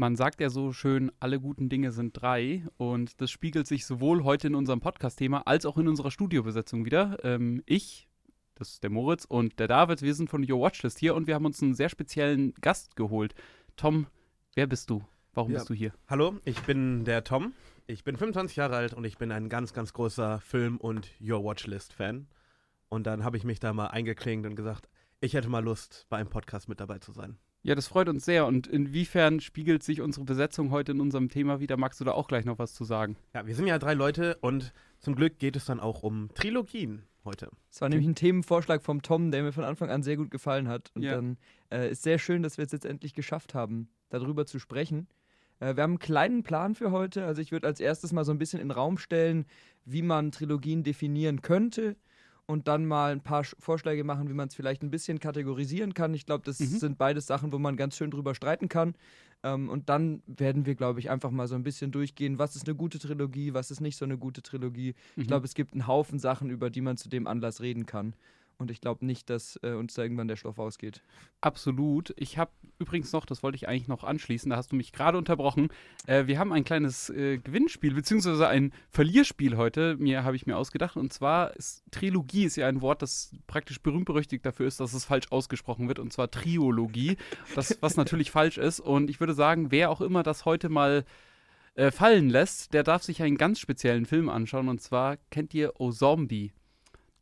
Man sagt ja so schön, alle guten Dinge sind drei. Und das spiegelt sich sowohl heute in unserem Podcast-Thema als auch in unserer Studiobesetzung wieder. Ähm, ich, das ist der Moritz und der David, wir sind von Your Watchlist hier und wir haben uns einen sehr speziellen Gast geholt. Tom, wer bist du? Warum Ja. bist du hier? Hallo, ich bin der Tom. Ich bin 25 Jahre alt und ich bin ein ganz, ganz großer Film- und Your Watchlist-Fan. Und dann habe ich mich da mal eingeklingt und gesagt, ich hätte mal Lust, bei einem Podcast mit dabei zu sein. Ja, das freut uns sehr. Und inwiefern spiegelt sich unsere Besetzung heute in unserem Thema wieder? Magst du da auch gleich noch was zu sagen? Ja, wir sind ja drei Leute und zum Glück geht es dann auch um Trilogien heute. Es war nämlich ein Themenvorschlag vom Tom, der mir von Anfang an sehr gut gefallen hat. Und Ja. dann äh, ist sehr schön, dass wir es jetzt endlich geschafft haben, darüber zu sprechen. Äh, wir haben einen kleinen Plan für heute. Also ich würde als erstes mal so ein bisschen in den Raum stellen, wie man Trilogien definieren könnte. Und dann mal ein paar Sch- Vorschläge machen, wie man es vielleicht ein bisschen kategorisieren kann. Ich glaube, das Mhm. sind beides Sachen, wo man ganz schön drüber streiten kann. Ähm, und dann werden wir, glaube ich, einfach mal so ein bisschen durchgehen, was ist eine gute Trilogie, was ist nicht so eine gute Trilogie. Mhm. Ich glaube, es gibt einen Haufen Sachen, über die man zu dem Anlass reden kann. Und ich glaube nicht, dass äh, uns da irgendwann der Stoff ausgeht. Absolut. Ich habe übrigens noch, das wollte ich eigentlich noch anschließen, da hast du mich gerade unterbrochen. Äh, wir haben ein kleines äh, Gewinnspiel, beziehungsweise ein Verlierspiel heute, mir habe ich mir ausgedacht. Und zwar ist Trilogie ist ja ein Wort, das praktisch berühmt-berüchtigt dafür ist, dass es falsch ausgesprochen wird, und zwar Triologie, das, was natürlich falsch ist. Und ich würde sagen, wer auch immer das heute mal äh, fallen lässt, der darf sich einen ganz speziellen Film anschauen. Und zwar kennt ihr O Zombie.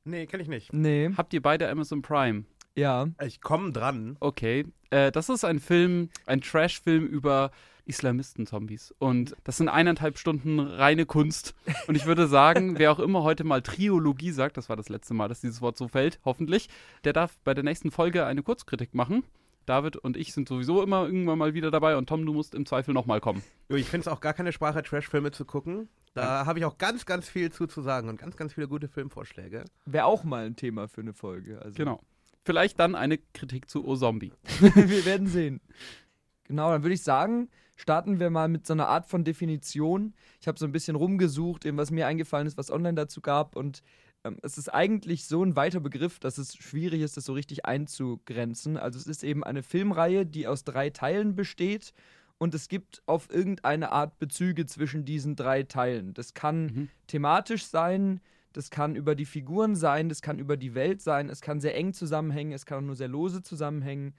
Nee, kenne ich nicht. Nee. Habt ihr beide Amazon Prime? Ja. Ich komme dran. Okay, äh, das ist ein Film, ein Trash-Film über Islamisten-Zombies. Und das sind eineinhalb Stunden reine Kunst. Und ich würde sagen, wer auch immer heute mal Triologie sagt, das war das letzte Mal, dass dieses Wort so fällt, hoffentlich, der darf bei der nächsten Folge eine Kurzkritik machen. David und ich sind sowieso immer irgendwann mal wieder dabei und Tom, du musst im Zweifel nochmal kommen. Jo, Ich finde es auch gar keine Sprache, Trash-Filme zu gucken. Da habe ich auch ganz, ganz viel zu, zu sagen und ganz, ganz viele gute Filmvorschläge. Wäre auch mal ein Thema für eine Folge. Also Genau. Vielleicht dann eine Kritik zu O Zombie. wir werden sehen. Genau, dann würde ich sagen, starten wir mal mit so einer Art von Definition. Ich habe so ein bisschen rumgesucht, eben was mir eingefallen ist, was online dazu gab. Und ähm, es ist eigentlich so ein weiter Begriff, dass es schwierig ist, das so richtig einzugrenzen. Also es ist eben eine Filmreihe, die aus drei Teilen besteht. Und es gibt auf irgendeine Art Bezüge zwischen diesen drei Teilen. Das kann Mhm. thematisch sein, das kann über die Figuren sein, das kann über die Welt sein, es kann sehr eng zusammenhängen, es kann auch nur sehr lose zusammenhängen.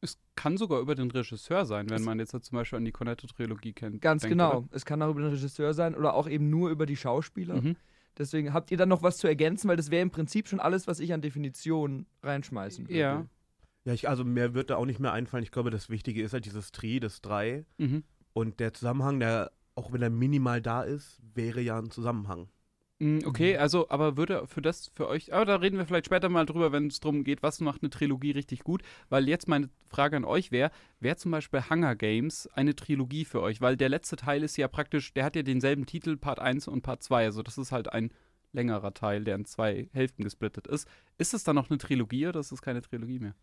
Es kann sogar über den Regisseur sein, wenn Es- man jetzt zum Beispiel an die Cornetto-Trilogie kennt. Ganz denkt, genau. oder? Es kann auch über den Regisseur sein oder auch eben nur über die Schauspieler. Mhm. Deswegen habt ihr dann noch was zu ergänzen, weil das wäre im Prinzip schon alles, was ich an Definitionen reinschmeißen würde. Ja. Ja, ich, also mir wird da auch nicht mehr einfallen. Ich glaube, das Wichtige ist halt dieses Tri, das Drei. Mhm. Und der Zusammenhang, der, auch wenn er minimal da ist, wäre ja ein Zusammenhang. Mm, Okay, also, aber würde für das für euch, aber da reden wir vielleicht später mal drüber, wenn es darum geht, was macht eine Trilogie richtig gut. Weil jetzt meine Frage an euch wäre, wäre zum Beispiel Hunger Games eine Trilogie für euch? Weil der letzte Teil ist ja praktisch, der hat ja denselben Titel, Part 1 und Part 2. Also das ist halt ein längerer Teil, der in zwei Hälften gesplittet ist. Ist es dann noch eine Trilogie oder ist es keine Trilogie mehr?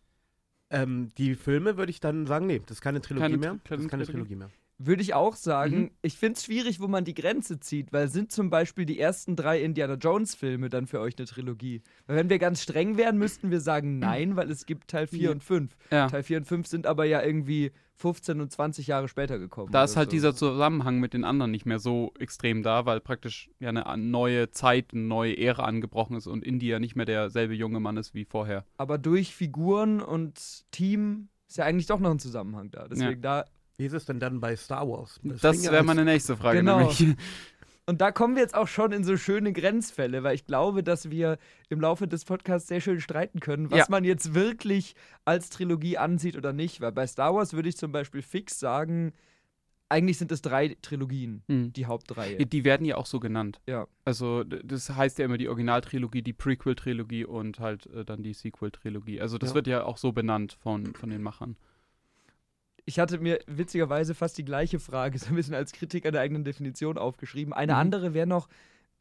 Ähm, die Filme würde ich dann sagen, nee, das ist keine Trilogie Keine mehr. Tri- Das keine ist keine Trilogie. Trilogie mehr. Würde ich auch sagen. Mhm. Ich finde es schwierig, wo man die Grenze zieht, weil sind zum Beispiel die ersten drei Indiana Jones-Filme dann für euch eine Trilogie? Weil wenn wir ganz streng wären, müssten wir sagen nein, weil es gibt Teil 4 Ja. und 5. Ja. Teil 4 und 5 sind aber ja irgendwie 15 und 20 Jahre später gekommen. Da ist halt so. dieser Zusammenhang mit den anderen nicht mehr so extrem da, weil praktisch ja eine neue Zeit, eine neue Ära angebrochen ist und Indy ja nicht mehr derselbe junge Mann ist wie vorher. Aber durch Figuren und Team ist ja eigentlich doch noch ein Zusammenhang da. Deswegen da. Wie ist es denn dann bei Star Wars? Das ja wäre meine nächste Frage. Genau. Nämlich. Und da kommen wir jetzt auch schon in so schöne Grenzfälle, weil ich glaube, dass wir im Laufe des Podcasts sehr schön streiten können, was Ja. man jetzt wirklich als Trilogie ansieht oder nicht. Weil bei Star Wars würde ich zum Beispiel fix sagen, eigentlich sind es drei Trilogien, Hm. die Hauptreihe. Die werden ja auch so genannt. Ja. Also das heißt ja immer die Originaltrilogie, die Prequel-Trilogie und halt äh, dann die Sequel-Trilogie. Also das Ja. wird ja auch so benannt von, von den Machern. Ich hatte mir witzigerweise fast die gleiche Frage, so ein bisschen als Kritik an der eigenen Definition aufgeschrieben. Eine Mhm. andere wäre noch,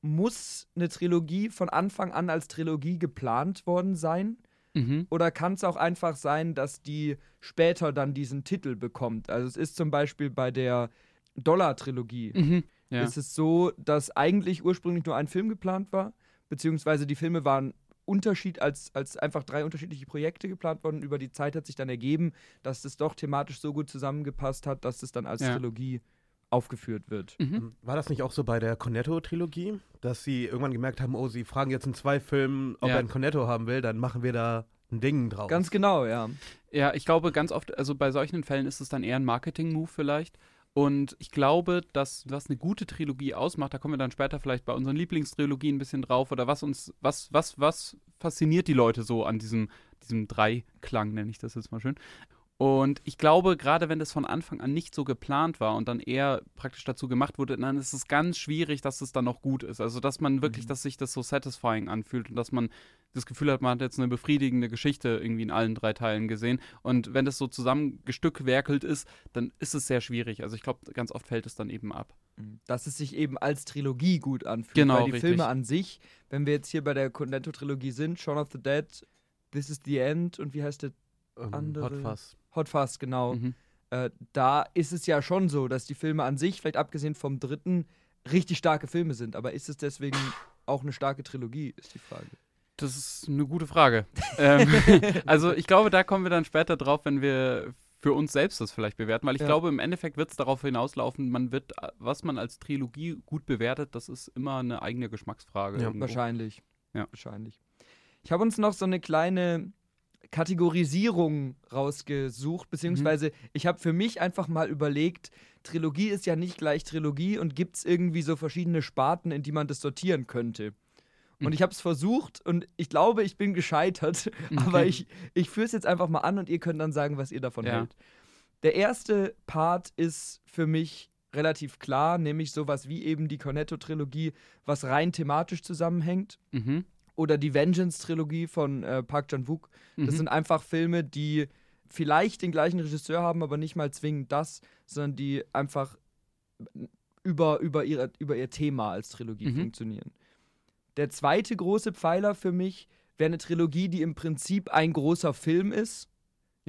muss eine Trilogie von Anfang an als Trilogie geplant worden sein? Mhm. Oder kann es auch einfach sein, dass die später dann diesen Titel bekommt? Also es ist zum Beispiel bei der Dollar-Trilogie. Mhm. Ja. Ist es so, dass eigentlich ursprünglich nur ein Film geplant war, beziehungsweise die Filme waren Unterschied, als, als einfach drei unterschiedliche Projekte geplant wurden. Über die Zeit hat sich dann ergeben, dass das doch thematisch so gut zusammengepasst hat, dass das dann als Ja. Trilogie aufgeführt wird. Mhm. Ähm, War das nicht auch so bei der Cornetto-Trilogie, dass sie irgendwann gemerkt haben, oh, sie fragen jetzt in zwei Filmen, ob Ja. er einen Cornetto haben will, dann machen wir da ein Ding draus. Ganz genau, ja. Ja, ich glaube ganz oft, also bei solchen Fällen ist es dann eher ein Marketing-Move vielleicht. Und ich glaube, dass was eine gute Trilogie ausmacht, da kommen wir dann später vielleicht bei unseren Lieblingstrilogien ein bisschen drauf oder was uns, was, was, was fasziniert die Leute so an diesem, diesem Dreiklang, nenne ich das jetzt mal schön. Und ich glaube, gerade wenn das von Anfang an nicht so geplant war und dann eher praktisch dazu gemacht wurde, dann ist es ganz schwierig, dass es dann noch gut ist. Also, dass man wirklich, dass sich das so satisfying anfühlt und dass man das Gefühl hat, man hat jetzt eine befriedigende Geschichte irgendwie in allen drei Teilen gesehen. Und wenn das so zusammengestückwerkelt ist, dann ist es sehr schwierig. Also, ich glaube, ganz oft fällt es dann eben ab. Dass es sich eben als Trilogie gut anfühlt. Genau, Weil die richtig. Filme an sich, wenn wir jetzt hier bei der Cornetto-Trilogie sind, Shaun of the Dead, This is the End und wie heißt der? ähm, andere- Hot Fuzz. Hot Fuzz, genau. Mhm. Äh, da ist es ja schon so, dass die Filme an sich, vielleicht abgesehen vom dritten, richtig starke Filme sind. Aber ist es deswegen auch eine starke Trilogie, ist die Frage. Das ist eine gute Frage. ähm, also ich glaube, da kommen wir dann später drauf, wenn wir für uns selbst das vielleicht bewerten, weil ich Ja. glaube, im Endeffekt wird es darauf hinauslaufen, man wird, äh, was man als Trilogie gut bewertet, das ist immer eine eigene Geschmacksfrage. Ja, irgendwo. Wahrscheinlich. Ja. Wahrscheinlich. Ich habe uns noch so eine kleine Kategorisierung rausgesucht, beziehungsweise ich habe für mich einfach mal überlegt, Trilogie ist ja nicht gleich Trilogie und gibt es irgendwie so verschiedene Sparten, in die man das sortieren könnte. Und Mhm. ich habe es versucht und ich glaube, ich bin gescheitert, aber Okay. ich, ich führe es jetzt einfach mal an und ihr könnt dann sagen, was ihr davon Ja. hält. Der erste Part ist für mich relativ klar, nämlich sowas wie eben die Cornetto-Trilogie, was rein thematisch zusammenhängt Mhm. Oder die Vengeance-Trilogie von äh, Park Chan-wook. Das Mhm. sind einfach Filme, die vielleicht den gleichen Regisseur haben, aber nicht mal zwingend das, sondern die einfach über, über, ihre, über ihr Thema als Trilogie Mhm. funktionieren. Der zweite große Pfeiler für mich wäre eine Trilogie, die im Prinzip ein großer Film ist,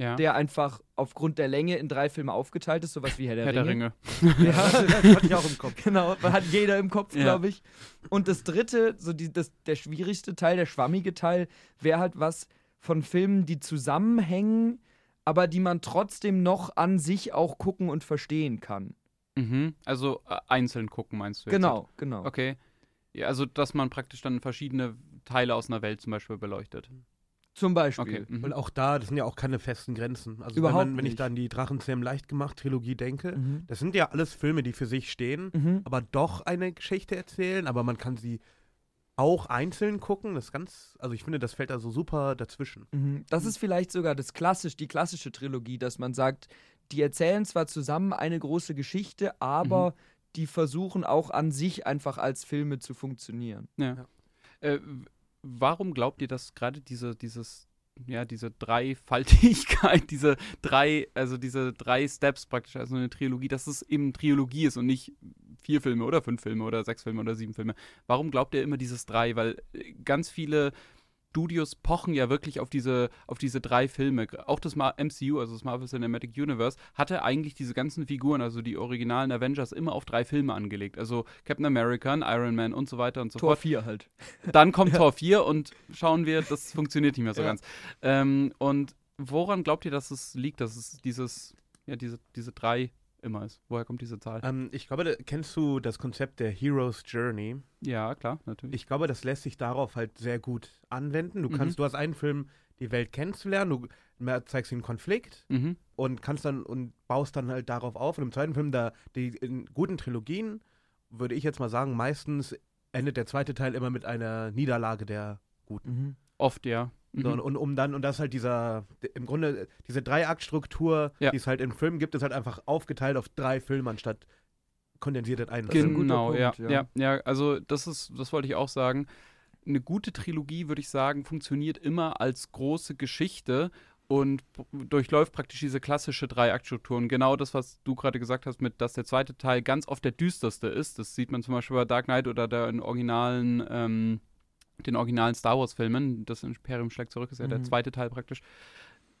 ja. der einfach aufgrund der Länge in drei Filme aufgeteilt ist, sowas wie Herr der Herr Ringe. der Ringe. Ja. das hatte ich auch im Kopf. Genau, hat jeder im Kopf, Ja. glaube ich. Und das dritte, so die, das, der schwierigste Teil, der schwammige Teil, wäre halt was von Filmen, die zusammenhängen, aber die man trotzdem noch an sich auch gucken und verstehen kann. Mhm. Also äh, einzeln gucken, meinst du jetzt? Genau, genau. Okay. Ja, also, dass man praktisch dann verschiedene Teile aus einer Welt zum Beispiel beleuchtet. Zum Beispiel. Okay. Mhm. Und auch da, das sind ja auch keine festen Grenzen. Also Überhaupt wenn, man, wenn ich nicht. da an die Drachenzähmen leicht gemacht Trilogie denke, Mhm. das sind ja alles Filme, die für sich stehen, Mhm. aber doch eine Geschichte erzählen, aber man kann sie auch einzeln gucken. Das ist ganz, also ich finde, das fällt da so super dazwischen. Mhm. Das ist vielleicht sogar das klassisch, die klassische Trilogie, dass man sagt, die erzählen zwar zusammen eine große Geschichte, aber die versuchen auch an sich einfach als Filme zu funktionieren. Ja. Äh, w- warum glaubt ihr, dass gerade diese, dieses, ja, diese Dreifaltigkeit, diese drei, also diese drei Steps praktisch, also eine Trilogie, dass es eben Trilogie ist und nicht vier Filme oder fünf Filme oder sechs Filme oder sieben Filme. Warum glaubt ihr immer dieses drei? Weil äh, ganz viele Studios pochen ja wirklich auf diese, auf diese drei Filme. Auch das MCU, also das Marvel Cinematic Universe, hatte eigentlich diese ganzen Figuren, also die originalen Avengers, immer auf drei Filme angelegt. Also Captain America, Iron Man und so weiter und so Tor fort. 4 halt. Dann kommt Tor 4 und schauen wir, das funktioniert nicht mehr so Ja. ganz. Ähm, und woran glaubt ihr, dass es liegt, dass es dieses, ja, diese, diese drei immer ist? Woher kommt diese Zahl? Ähm, ich glaube, da, kennst du das Konzept der Hero's Journey? ja, klar, natürlich. Ich glaube, das lässt sich darauf halt sehr gut anwenden. Du Mhm. kannst, du hast einen Film, die Welt kennenzulernen, du zeigst den Konflikt mhm. und kannst dann und baust dann halt darauf auf. Und im zweiten Film, da die in guten Trilogien, würde ich jetzt mal sagen, meistens endet der zweite Teil immer mit einer Niederlage der Guten. Mhm. Oft, ja. Mhm. So, und, und um dann, und das halt dieser, im Grunde, diese Dreiaktstruktur, Ja. die es halt in Filmen gibt, ist halt einfach aufgeteilt auf drei Filme anstatt kondensiert in einen. Das ist ein guter Genau, ja, Punkt, ja. ja. ja. also das ist, das wollte ich auch sagen. Eine gute Trilogie, würde ich sagen, funktioniert immer als große Geschichte und durchläuft praktisch diese klassische Dreiaktstruktur. Und genau das, was du gerade gesagt hast, mit dass der zweite Teil ganz oft der düsterste ist, das sieht man zum Beispiel bei Dark Knight oder der in originalen, ähm, den originalen Star Wars-Filmen. Das Imperium schlägt zurück, ist ja der Mhm. zweite Teil praktisch.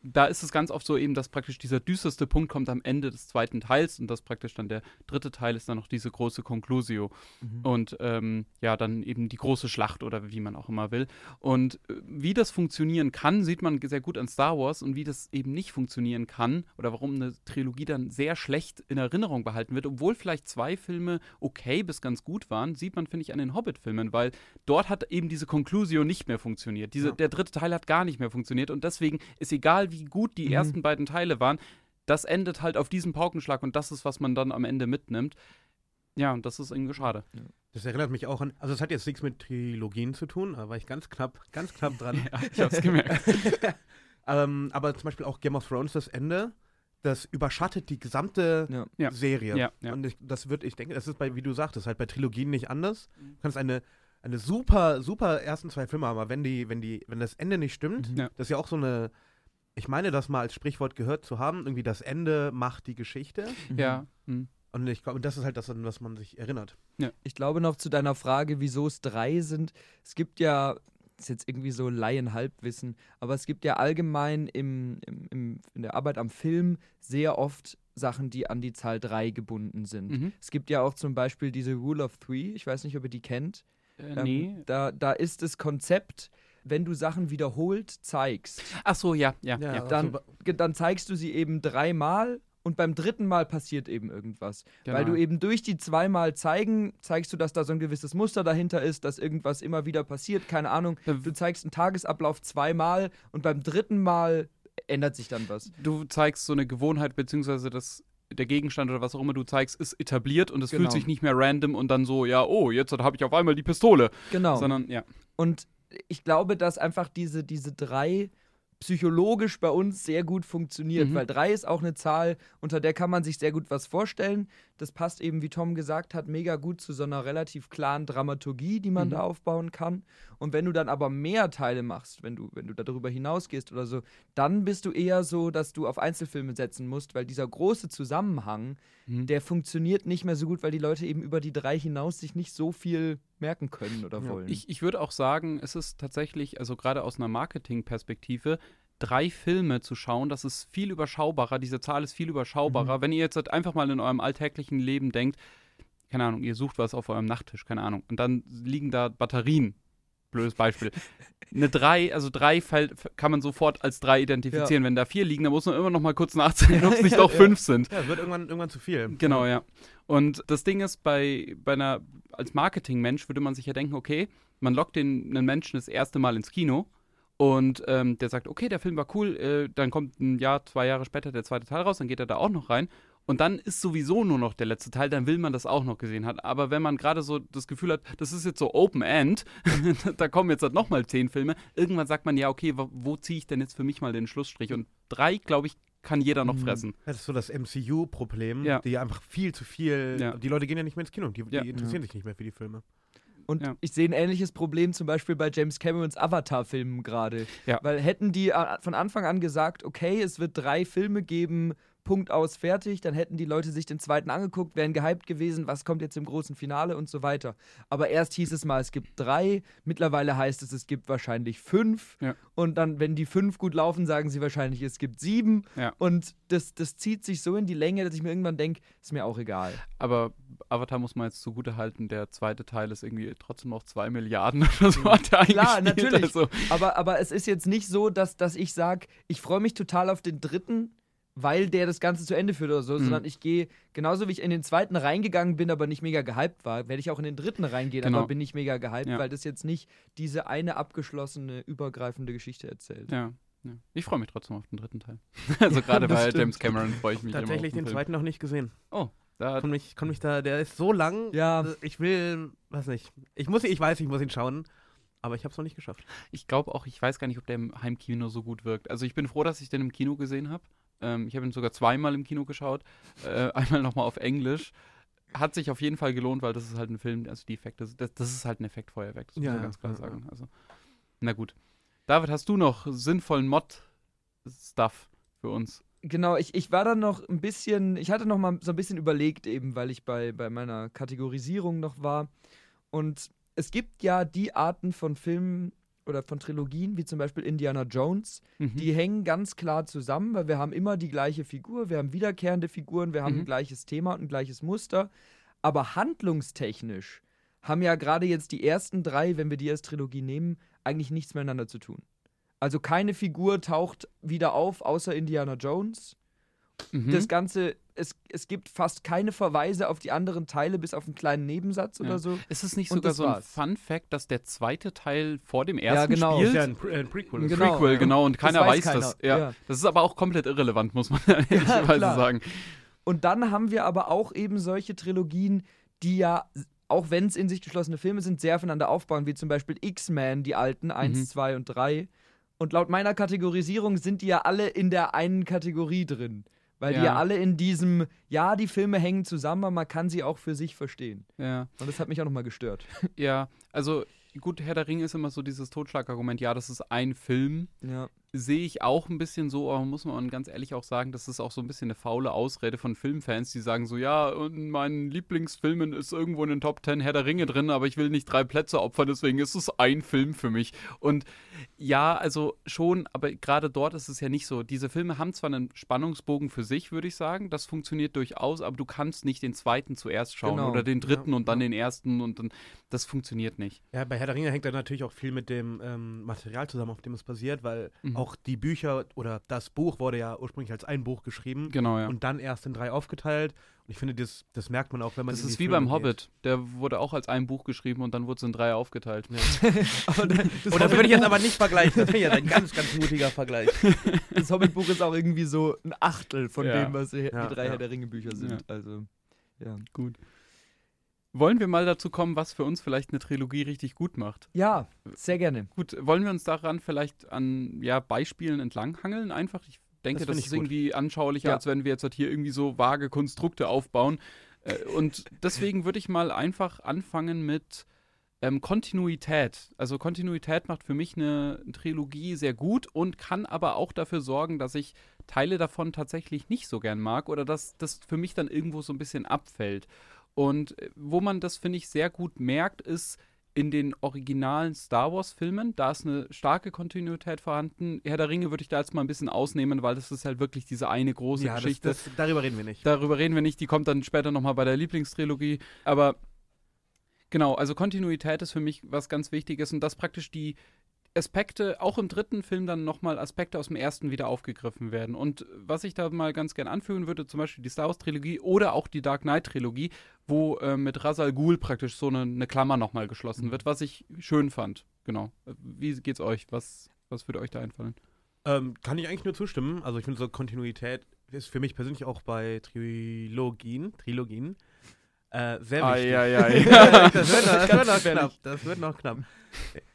Da ist es ganz oft so eben, dass praktisch dieser düsterste Punkt kommt am Ende des zweiten Teils und das praktisch dann der dritte Teil ist dann noch diese große Conclusio Mhm. und ähm, ja, dann eben die große Schlacht oder wie man auch immer will. Und äh, wie das funktionieren kann, sieht man sehr gut an Star Wars und wie das eben nicht funktionieren kann oder warum eine Trilogie dann sehr schlecht in Erinnerung behalten wird, obwohl vielleicht zwei Filme okay bis ganz gut waren, sieht man, finde ich, an den Hobbit-Filmen, weil dort hat eben diese Conclusio nicht mehr funktioniert. Diese, Ja. Der dritte Teil hat gar nicht mehr funktioniert und deswegen ist egal, wie gut die Mhm. ersten beiden Teile waren, das endet halt auf diesem Paukenschlag und das ist, was man dann am Ende mitnimmt. Ja, und das ist irgendwie schade. Das erinnert mich auch an, also es hat jetzt nichts mit Trilogien zu tun, da war ich ganz knapp, ganz knapp dran. Ja, ich hab's gemerkt. ähm, aber zum Beispiel auch Game of Thrones, das Ende, das überschattet die gesamte Ja. Serie. Ja, ja. Und ich, das wird, ich denke, das ist bei, wie du sagtest, halt bei Trilogien nicht anders. Mhm. Du kannst eine, eine super, super ersten zwei Filme haben, aber wenn die, wenn die, wenn das Ende nicht stimmt, Mhm. Das ist ja auch so eine, ich meine, das mal als Sprichwort gehört zu haben, irgendwie das Ende macht die Geschichte. Mhm. Ja. hm. Und ich glaube, das ist halt das, an was man sich erinnert. Ich glaube noch zu deiner Frage, wieso es drei sind. Es gibt ja, ist jetzt irgendwie so Laien-Halbwissen, aber es gibt ja allgemein im, im, im, in der Arbeit am Film sehr oft Sachen, die an die Zahl 3 gebunden sind. Mhm. Es gibt ja auch zum Beispiel diese Rule of Three, ich weiß nicht, ob ihr die kennt. Äh, Ähm, nee. da, da ist das Konzept, wenn du Sachen wiederholt zeigst, Ach so, ja, ja, ja. Ja. dann, Also, ge- dann zeigst du sie eben dreimal und beim dritten Mal passiert eben irgendwas. Genau. Weil du eben durch die zweimal zeigen, zeigst du, dass da so ein gewisses Muster dahinter ist, dass irgendwas immer wieder passiert, keine Ahnung. Du zeigst einen Tagesablauf zweimal und beim dritten Mal ändert sich dann was. du zeigst so eine Gewohnheit, beziehungsweise das, der Gegenstand oder was auch immer du zeigst, ist etabliert und es Genau. fühlt sich nicht mehr random und dann so, ja, oh, jetzt habe ich auf einmal die Pistole. Genau. Sondern, ja. Und ich glaube, dass einfach diese, diese drei psychologisch bei uns sehr gut funktioniert, Mhm. weil drei ist auch eine Zahl, unter der kann man sich sehr gut was vorstellen. Das passt eben, wie Tom gesagt hat, mega gut zu so einer relativ klaren Dramaturgie, die man Mhm. da aufbauen kann. Und wenn du dann aber mehr Teile machst, wenn du, wenn du darüber hinausgehst oder so, dann bist du eher so, dass du auf Einzelfilme setzen musst, weil dieser große Zusammenhang, Mhm. der funktioniert nicht mehr so gut, weil die Leute eben über die drei hinaus sich nicht so viel merken können oder Ja. wollen. Ich, ich würde auch sagen, es ist tatsächlich, also gerade aus einer Marketingperspektive, drei Filme zu schauen, das ist viel überschaubarer, diese Zahl ist viel überschaubarer. Mhm. Wenn ihr jetzt halt einfach mal in eurem alltäglichen Leben denkt, keine Ahnung, ihr sucht was auf eurem Nachttisch, keine Ahnung, und dann liegen da Batterien. Blödes Beispiel. Eine drei, also drei fällt, kann man sofort als drei identifizieren. Wenn da vier liegen, dann muss man immer noch mal kurz nachzählen, ob es nicht Ja, doch ja. fünf sind. ja, wird irgendwann, irgendwann zu viel. Genau, ja. Und das Ding ist, bei, bei einer, als Marketingmensch würde man sich ja denken, okay, man lockt den einen Menschen das erste Mal ins Kino und ähm, der sagt, okay, der Film war cool, äh, dann kommt ein Jahr, zwei Jahre später der zweite Teil raus, dann geht er da auch noch rein. Und dann ist sowieso nur noch der letzte Teil, dann will man das auch noch gesehen haben. Aber wenn man gerade so das Gefühl hat, das ist jetzt so Open End, da kommen jetzt halt nochmal zehn Filme, irgendwann sagt man ja, okay, wo, wo ziehe ich denn jetzt für mich mal den Schlussstrich? Und drei, glaube ich, kann jeder noch Mhm. fressen. Das ist so das MCU-Problem, Ja. die einfach viel zu viel. Ja. Die Leute gehen ja nicht mehr ins Kino, die, die Ja. interessieren sich nicht mehr für die Filme. Und Ja. ich sehe ein ähnliches Problem zum Beispiel bei James Camerons Avatar-Filmen gerade. Ja. Weil hätten die äh, von Anfang an gesagt, okay, es wird drei Filme geben, Punkt aus, fertig, dann hätten die Leute sich den zweiten angeguckt, wären gehypt gewesen, was kommt jetzt im großen Finale und so weiter. Aber erst hieß es mal, es gibt drei, mittlerweile heißt es, es gibt wahrscheinlich fünf. Ja. Und dann, wenn die fünf gut laufen, sagen sie wahrscheinlich, es gibt sieben. Ja. Und das, das zieht sich so in die Länge, dass ich mir irgendwann denke, ist mir auch egal. Aber Avatar muss man jetzt zugute halten, der zweite Teil ist irgendwie trotzdem noch zwei Milliarden oder so hat er Klar, natürlich. Also, Aber, aber es ist jetzt nicht so, dass, dass ich sage, ich freue mich total auf den dritten, weil der das Ganze zu Ende führt oder so, Mhm. sondern ich gehe, genauso wie ich in den zweiten reingegangen bin, aber nicht mega gehypt war, werde ich auch in den dritten reingehen, Genau. aber bin nicht mega gehypt, Ja. weil das jetzt nicht diese eine abgeschlossene, übergreifende Geschichte erzählt. ja, ja. Ich freue mich trotzdem auf den dritten Teil. also gerade bei stimmt. James Cameron freue ich mich Tatsächlich immer den auf den, zweiten noch nicht gesehen. Oh, da, Kann mich, kann mich da, der ist so lang. Ja. Ich will, weiß nicht. Ich muss, ich weiß, ich muss ihn schauen, aber ich habe es noch nicht geschafft. ich glaube auch, ich weiß gar nicht, ob der im Heimkino so gut wirkt. Also ich bin froh, dass ich den im Kino gesehen habe. Ähm, ich habe ihn sogar zweimal im Kino geschaut. Äh, einmal nochmal auf Englisch. Hat sich auf jeden Fall gelohnt, weil das ist halt ein Film, also die Effekte, das, das ist halt ein Effektfeuerwerk, das muss Ja, man ganz klar ja. sagen. Also, na gut. David, hast du noch sinnvollen Mod-Stuff für uns? Genau, ich, ich war dann noch ein bisschen, ich hatte noch mal so ein bisschen überlegt, eben weil ich bei, bei meiner Kategorisierung noch war. Und es gibt ja die Arten von Filmen, oder von Trilogien, wie zum Beispiel Indiana Jones, Mhm. die hängen ganz klar zusammen, weil wir haben immer die gleiche Figur, wir haben wiederkehrende Figuren, wir haben Mhm. ein gleiches Thema und ein gleiches Muster. Aber handlungstechnisch haben ja gerade jetzt die ersten drei, wenn wir die als Trilogie nehmen, eigentlich nichts miteinander zu tun. Also keine Figur taucht wieder auf, außer Indiana Jones. Mhm. Das Ganze, es, es gibt fast keine Verweise auf die anderen Teile, bis auf einen kleinen Nebensatz Ja. oder so. Ist es nicht Und sogar das so ein war's. Fun Fact, dass der zweite Teil vor dem ersten genau. spielt? Ist ja ein, Pre ein Prequel. Genau. Prequel, genau, und Das keiner weiß weiß, keiner, das. Ja. ja. Das ist aber auch komplett irrelevant, muss man ehrlicherweise klar. sagen. Und dann haben wir aber auch eben solche Trilogien, die ja, auch wenn es in sich geschlossene Filme sind, sehr aufeinander aufbauen, wie zum Beispiel X-Men, die alten, 1, Mhm. 2 und 3. Und laut meiner Kategorisierung sind die ja alle in der einen Kategorie drin. Weil die Ja. ja alle in diesem, ja, die Filme hängen zusammen, aber man kann sie auch für sich verstehen. Ja. Und das hat mich auch nochmal gestört. Ja, also gut, Herr der Ringe ist immer so dieses Totschlagargument, ja, das ist ein Film. Ja. Sehe ich auch ein bisschen so, aber muss man ganz ehrlich auch sagen, das ist auch so ein bisschen eine faule Ausrede von Filmfans, die sagen so, ja, in meinen Lieblingsfilmen ist irgendwo in den Top 10 Herr der Ringe drin, aber ich will nicht drei Plätze opfern, deswegen ist es ein Film für mich. Und ja, also schon, aber gerade dort ist es ja nicht so. Diese Filme haben zwar einen Spannungsbogen für sich, würde ich sagen, das funktioniert durchaus, aber du kannst nicht den zweiten zuerst schauen Genau. oder den dritten Ja, und dann den ersten und dann, das funktioniert nicht. Ja, bei Herr der Ringe hängt dann natürlich auch viel mit dem ähm, Material zusammen, auf dem es basiert, weil Mhm. Auch die Bücher oder das Buch wurde ja ursprünglich als ein Buch geschrieben Genau, ja. und dann erst in drei aufgeteilt. Und ich finde, das, das merkt man auch, wenn man Das in ist wie Filme beim geht. Hobbit. Der wurde auch als ein Buch geschrieben und dann wurde es in drei aufgeteilt. Aber das, Oh, das würde ich jetzt aber nicht vergleichen. Das wäre ja ein ganz, ganz mutiger Vergleich. das Hobbit-Buch ist auch irgendwie so ein Achtel von Ja. dem, was die, Ja, die drei ja. Herr der Ringe-Bücher sind. Ja. Also, ja. Gut. Wollen wir mal dazu kommen, was für uns vielleicht eine Trilogie richtig gut macht? Ja, sehr gerne. Gut, wollen wir uns daran vielleicht an ja, Beispielen entlanghangeln einfach? Ich denke, Das das, ist gut. irgendwie anschaulicher, Ja. als wenn wir jetzt halt hier irgendwie so vage Konstrukte aufbauen. Äh, und deswegen würde ich mal einfach anfangen mit ähm, Kontinuität. Also Kontinuität macht für mich eine Trilogie sehr gut und kann aber auch dafür sorgen, dass ich Teile davon tatsächlich nicht so gern mag oder dass das für mich dann irgendwo so ein bisschen abfällt. Und äh, wo man das, finde ich, sehr gut merkt, ist in den originalen Star Wars-Filmen. Da ist eine starke Kontinuität vorhanden. Herr der Ringe würde ich da jetzt mal ein bisschen ausnehmen, weil das ist halt wirklich diese eine große ja, das, Geschichte. das, darüber reden wir nicht. Darüber reden wir nicht, die kommt dann später nochmal bei der Lieblingstrilogie. Aber genau, also Kontinuität ist für mich was ganz Wichtiges und dass praktisch die Aspekte, auch im dritten Film dann nochmal Aspekte aus dem ersten wieder aufgegriffen werden. Und was ich da mal ganz gern anführen würde, zum Beispiel die Star Wars Trilogie oder auch die Dark Knight Trilogie, wo äh, mit Rasal Ghul praktisch so eine, eine Klammer nochmal geschlossen wird, was ich schön fand. Genau. Wie geht's euch? Was, was würde euch da einfallen? Ähm, kann ich eigentlich nur zustimmen. Also ich finde so Kontinuität ist für mich persönlich auch bei Trilogien, Trilogien äh, sehr wichtig. Eieiei. das wird noch, das wird noch knapp. Das wird noch knapp.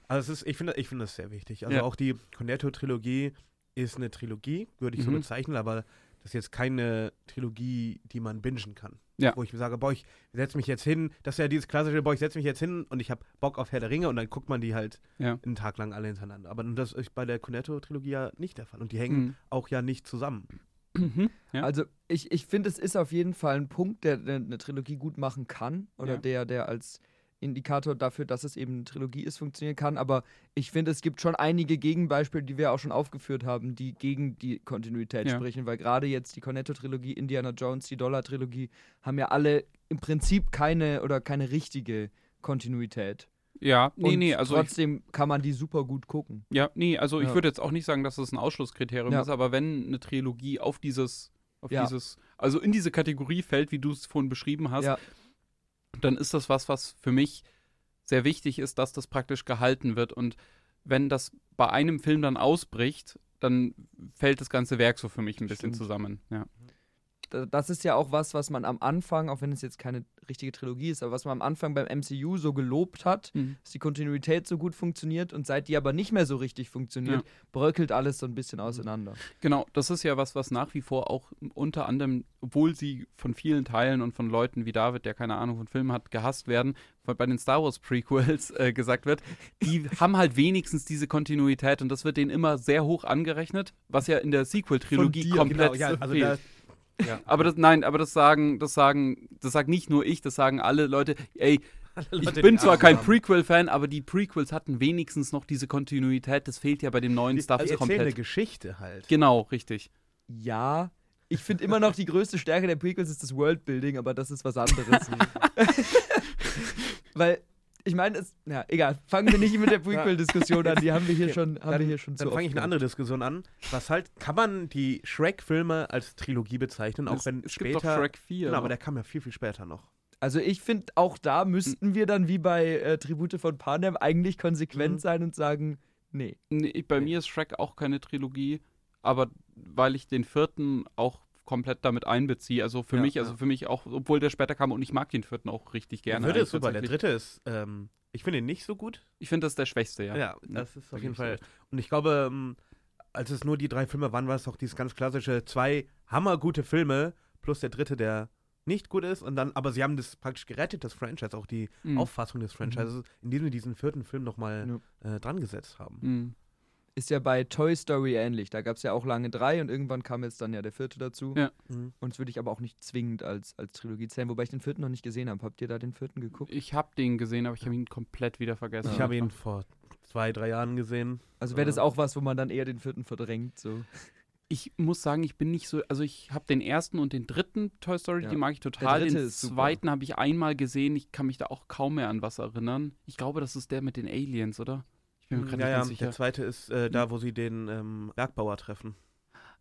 Also es ist, ich finde ich finde das sehr wichtig. Also Ja. auch die Cornetto-Trilogie ist eine Trilogie, würde ich so Mhm. bezeichnen, aber das ist jetzt keine Trilogie, die man bingen kann. Ja. Wo ich mir sage, boah, ich setze mich jetzt hin, das ist ja dieses klassische, boah, ich setze mich jetzt hin und ich habe Bock auf Herr der Ringe und dann guckt man die halt Ja. einen Tag lang alle hintereinander. Aber das ist bei der Cornetto-Trilogie ja nicht der Fall. Und die hängen Mhm. auch ja nicht zusammen. Mhm. Ja. Also ich, ich finde, es ist auf jeden Fall ein Punkt, der, der eine Trilogie gut machen kann oder Ja. der, der als Indikator dafür, dass es eben eine Trilogie ist, funktionieren kann. Aber ich finde, es gibt schon einige Gegenbeispiele, die wir auch schon aufgeführt haben, die gegen die Kontinuität Ja. sprechen, weil gerade jetzt die Cornetto-Trilogie, Indiana Jones, die Dollar-Trilogie haben ja alle im Prinzip keine oder keine richtige Kontinuität. Ja, nee, Und nee, also ich, trotzdem kann man die super gut gucken. ja, nee, also ich Ja. würde jetzt auch nicht sagen, dass das ein Ausschlusskriterium Ja. ist, aber wenn eine Trilogie auf dieses, auf dieses, also in diese Kategorie fällt, wie du es vorhin beschrieben hast. Dann ist das was, was für mich sehr wichtig ist, dass das praktisch gehalten wird. Und wenn das bei einem Film dann ausbricht, dann fällt das ganze Werk so für mich ein bisschen Stimmt. zusammen. Ja. Da- das ist ja auch was, was man am Anfang, auch wenn es jetzt keine richtige Trilogie ist, aber was man am Anfang beim MCU so gelobt hat, Mhm. dass die Kontinuität so gut funktioniert und seit die aber nicht mehr so richtig funktioniert, bröckelt alles so ein bisschen auseinander. Genau, das ist ja was, was nach wie vor auch unter anderem, obwohl sie von vielen Teilen und von Leuten wie David, der keine Ahnung von Filmen hat, gehasst werden, weil bei den Star Wars Prequels äh, gesagt wird, die haben halt wenigstens diese Kontinuität und das wird denen immer sehr hoch angerechnet, was ja in der Sequel-Trilogie komplett Genau, ja, also fehlt. Ja. Aber das, nein, aber das sagen, das sagen, das sagt nicht nur ich, das sagen alle Leute, ey, Leute, Ich bin zwar kein. Prequel-Fan, aber die Prequels hatten wenigstens noch diese Kontinuität. Das fehlt ja bei dem neuen Stuff Die erzählen eine komplett. Geschichte halt. Genau, richtig. Ja. Ich finde immer noch, die größte Stärke der Prequels ist das Worldbuilding, aber das ist was anderes. Weil, ich meine, es. Ja, egal. Fangen wir nicht mit der Prequel-Diskussion an. Die haben wir hier Okay, schon, haben dann, wir hier schon Dann zu fange ich eine andere Diskussion an. Was halt, kann man die Shrek-Filme als Trilogie bezeichnen, auch es, wenn es später. gibt doch Shrek 4. Genau, aber noch. der kam ja viel, viel später noch. Also ich finde, auch da müssten wir dann wie bei äh, Tribute von Panem eigentlich konsequent Mhm. sein und sagen, nee. Nee, bei Nee. mir ist Shrek auch keine Trilogie, aber weil ich den vierten auch komplett damit einbeziehe. Also für Ja, mich, also ja. für mich auch, obwohl der später kam und ich mag den vierten auch richtig gerne. Der vierte ist super, der dritte ist, ähm, ich finde ihn nicht so gut. Ich finde, das ist der schwächste, ja. Ja, das ist auf jeden Fall. Und ich glaube, ähm, als es nur die drei Filme waren, war es auch dieses ganz klassische zwei hammergute Filme plus der dritte, der nicht gut ist. Und dann, aber sie haben das praktisch gerettet, das Franchise, auch die Mhm. Auffassung des Franchises, indem sie diesen vierten Film nochmal Ja. äh, dran gesetzt haben. Mhm. Ist ja bei Toy Story ähnlich. Da gab es ja auch lange drei und irgendwann kam jetzt dann ja der vierte dazu. Ja. Mhm. Und das würde ich aber auch nicht zwingend als, als Trilogie zählen, wobei ich den vierten noch nicht gesehen habe. Habt ihr da den vierten geguckt? Ich habe den gesehen, aber ich habe ihn komplett wieder vergessen. Ich habe ihn vor zwei, drei Jahren gesehen. Also wäre das Ja. auch was, wo man dann eher den vierten verdrängt. So. Ich muss sagen, ich bin nicht so, also ich habe den ersten und den dritten Toy Story, Ja. die mag ich total. dritte Den ist super. zweiten habe ich einmal gesehen, ich kann mich da auch kaum mehr an was erinnern. Ich glaube, das ist der mit den Aliens, oder? Ich bin mir gerade Ja, nicht ja, sicher. der zweite ist äh, da, wo sie den ähm, Bergbauer treffen.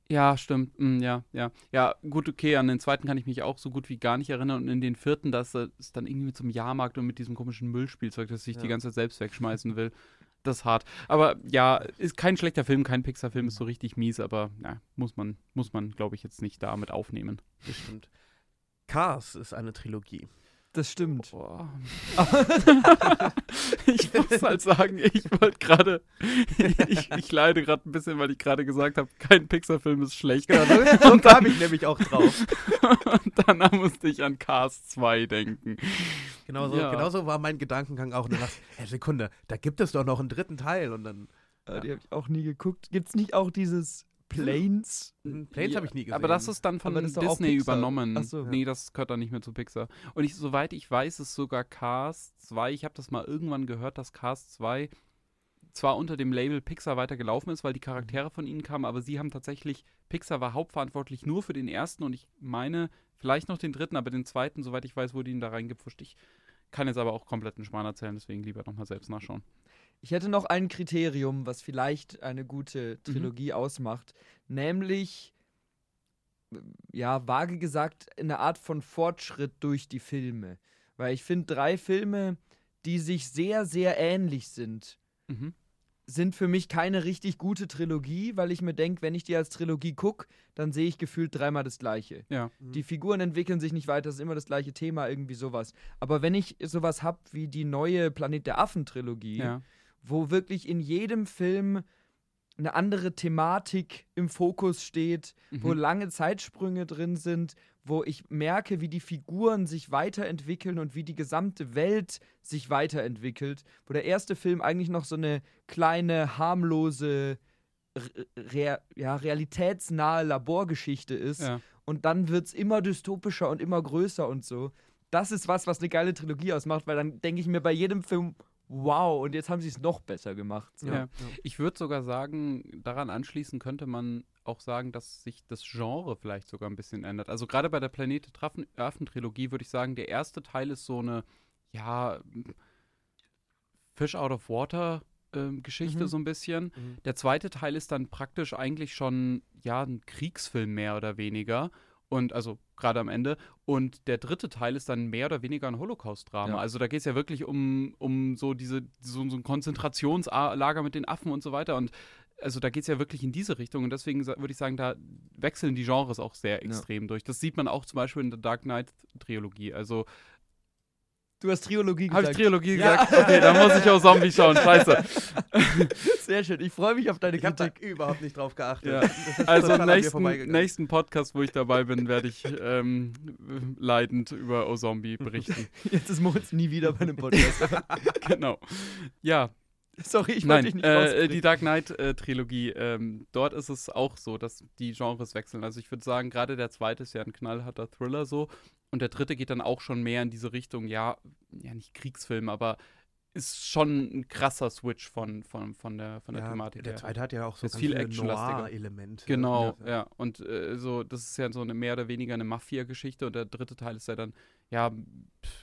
Ja, stimmt. Mm, ja, ja. Ja, gut, okay. An den zweiten kann ich mich auch so gut wie gar nicht erinnern. Und in den vierten, das ist dann irgendwie mit so einem Jahrmarkt und mit diesem komischen Müllspielzeug, das ich die Ja. ganze Zeit selbst wegschmeißen will. Das ist hart. Aber ja, ist kein schlechter Film, kein Pixar-Film, ist so richtig mies, aber ja, muss man, muss man, glaube ich, jetzt nicht damit aufnehmen. Bestimmt. Cars ist eine Trilogie. Das stimmt. Boah. ich muss halt sagen, ich wollte gerade, ich, ich leide gerade ein bisschen, weil ich gerade gesagt habe, kein Pixar-Film ist schlecht. Genau, so, so kam ich nämlich auch drauf. Und danach musste ich an Cars 2 denken. Genauso, Ja. genauso war mein Gedankengang auch. Und dann dachte ich, hey, Sekunde, da gibt es doch noch einen dritten Teil. Und dann, Äh, die habe ich auch nie geguckt. Gibt es nicht auch dieses Planes? hm, Planes Ja, habe ich nie gesehen. Aber das ist dann von ist Disney übernommen. Ach so. Nee, das gehört dann nicht mehr zu Pixar. Und ich, soweit ich weiß, ist sogar Cars 2, ich habe das mal irgendwann gehört, dass Cars 2 zwar unter dem Label Pixar weitergelaufen ist, weil die Charaktere von ihnen kamen, aber sie haben tatsächlich, Pixar war hauptverantwortlich nur für den ersten und ich meine, vielleicht noch den dritten, aber den zweiten, soweit ich weiß, wurde ihnen da reingepfuscht. Ich kann jetzt aber auch kompletten Schmarrn erzählen, deswegen lieber nochmal selbst nachschauen. Ich hätte noch ein Kriterium, was vielleicht eine gute Trilogie ausmacht, nämlich, äh, ja, vage gesagt, eine Art von Fortschritt durch die Filme. Weil ich finde, drei Filme, die sich sehr, sehr ähnlich sind, Mhm. sind für mich keine richtig gute Trilogie, weil ich mir denke, wenn ich die als Trilogie gucke, dann sehe ich gefühlt dreimal das Gleiche. Ja. Die Figuren entwickeln sich nicht weiter, es ist immer das gleiche Thema, irgendwie sowas. Aber wenn ich sowas habe wie die neue Planet der Affen-Trilogie, Ja. Wo wirklich in jedem Film eine andere Thematik im Fokus steht, wo Mhm. lange Zeitsprünge drin sind, wo ich merke, wie die Figuren sich weiterentwickeln und wie die gesamte Welt sich weiterentwickelt, wo der erste Film eigentlich noch so eine kleine, harmlose, re ja, realitätsnahe Laborgeschichte ist ja. und dann wird es immer dystopischer und immer größer und so. Das ist was, was eine geile Trilogie ausmacht, weil dann denke ich mir bei jedem Film, wow, und jetzt haben sie es noch besser gemacht. So. Ja. Ich würde sogar sagen, daran anschließend könnte man auch sagen, dass sich das Genre vielleicht sogar ein bisschen ändert. Also gerade bei der Planete Affen-Trilogie würde ich sagen, der erste Teil ist so eine, ja, Fish out of Water ähm, Geschichte Mhm. so ein bisschen. Mhm. Der zweite Teil ist dann praktisch eigentlich schon, ja, ein Kriegsfilm mehr oder weniger. Und also gerade am Ende. Und der dritte Teil ist dann mehr oder weniger ein Holocaust-Drama. Ja. Also da geht es ja wirklich um, um so diese, so, so ein Konzentrationslager mit den Affen und so weiter. Und also da geht es ja wirklich in diese Richtung. Und deswegen würde ich sagen, da wechseln die Genres auch sehr extrem durch. Das sieht man auch zum Beispiel in der Dark Knight-Trilogie. Also Du hast Trilogie habe ich gesagt. Trilogie Ja. gesagt? Okay, dann muss ich auch Zombie schauen. Scheiße. Sehr schön. Ich freue mich auf deine Ich Kritik. überhaupt nicht drauf geachtet. Ja. Also im nächsten, nächsten Podcast, wo ich dabei bin, werde ich ähm, leidend über O-Zombie berichten. Jetzt ist Moritz nie wieder bei einem Podcast. genau. Ja, Sorry, ich wollte nein, dich nicht äh, die Dark Knight-Trilogie, ähm, dort ist es auch so, dass die Genres wechseln. Also ich würde sagen, gerade der zweite ist ja ein knallharter Thriller so. Und der dritte geht dann auch schon mehr in diese Richtung, ja, ja nicht Kriegsfilm, aber ist schon ein krasser Switch von, von, von der, von der ja, Thematik der zweite hat ja auch so viel. Noir-Elemente. Genau, ja. Und äh, so, das ist ja so eine mehr oder weniger eine Mafia-Geschichte und der dritte Teil ist ja dann, ja,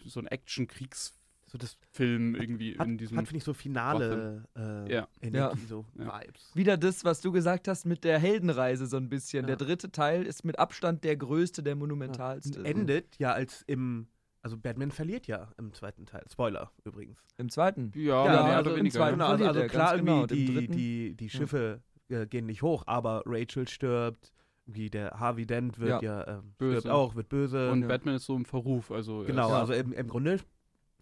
so ein Action-Kriegsfilm So das irgendwie hat, in diesem. hat finde ich, so finale äh, Ja. Energie, so Ja. Vibes. Wieder das, was du gesagt hast mit der Heldenreise so ein bisschen. Ja. Der dritte Teil ist mit Abstand der größte, der monumentalste. Und endet ja als im, also Batman verliert ja im zweiten Teil. Spoiler übrigens. Im zweiten. ja, Ja, also im weniger. zweiten Genau, also, also klar, genau. die, die, die Ja. Schiffe äh, gehen nicht hoch, aber Rachel stirbt. Wie der Harvey Dent wird ja, ähm, Böse. stirbt auch, wird böse. Und Ja. Batman ist so im Verruf, also. genau, Ja. also im, im Grunde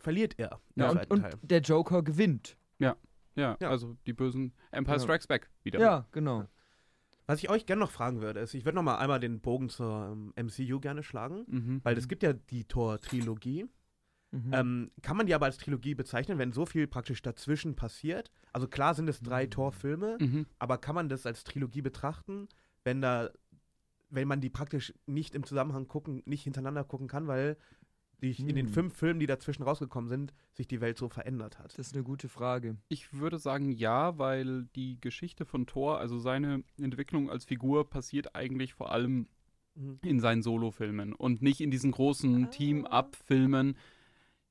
verliert er im Ja, und, zweiten und Teil. der Joker gewinnt. Ja, Ja. also die bösen Empire Ja. Strikes Back wieder. Ja, genau. Was ich euch gerne noch fragen würde, ist, ich würde noch mal einmal den Bogen zur ähm, MCU gerne schlagen, Mhm. weil es gibt ja die Tor-Trilogie. Mhm. Ähm, kann man die aber als Trilogie bezeichnen, wenn so viel praktisch dazwischen passiert? Also klar sind es drei Tor-Filme, Mhm. aber kann man das als Trilogie betrachten, wenn da, wenn man die praktisch nicht im Zusammenhang gucken, nicht hintereinander gucken kann, weil die, in den Hm. fünf Filmen, die dazwischen rausgekommen sind, sich die Welt so verändert hat. Das ist eine gute Frage. Ich würde sagen ja, weil die Geschichte von Thor, also seine Entwicklung als Figur, passiert eigentlich vor allem Mhm. in seinen Solofilmen und nicht in diesen großen Ah. Team-Up-Filmen.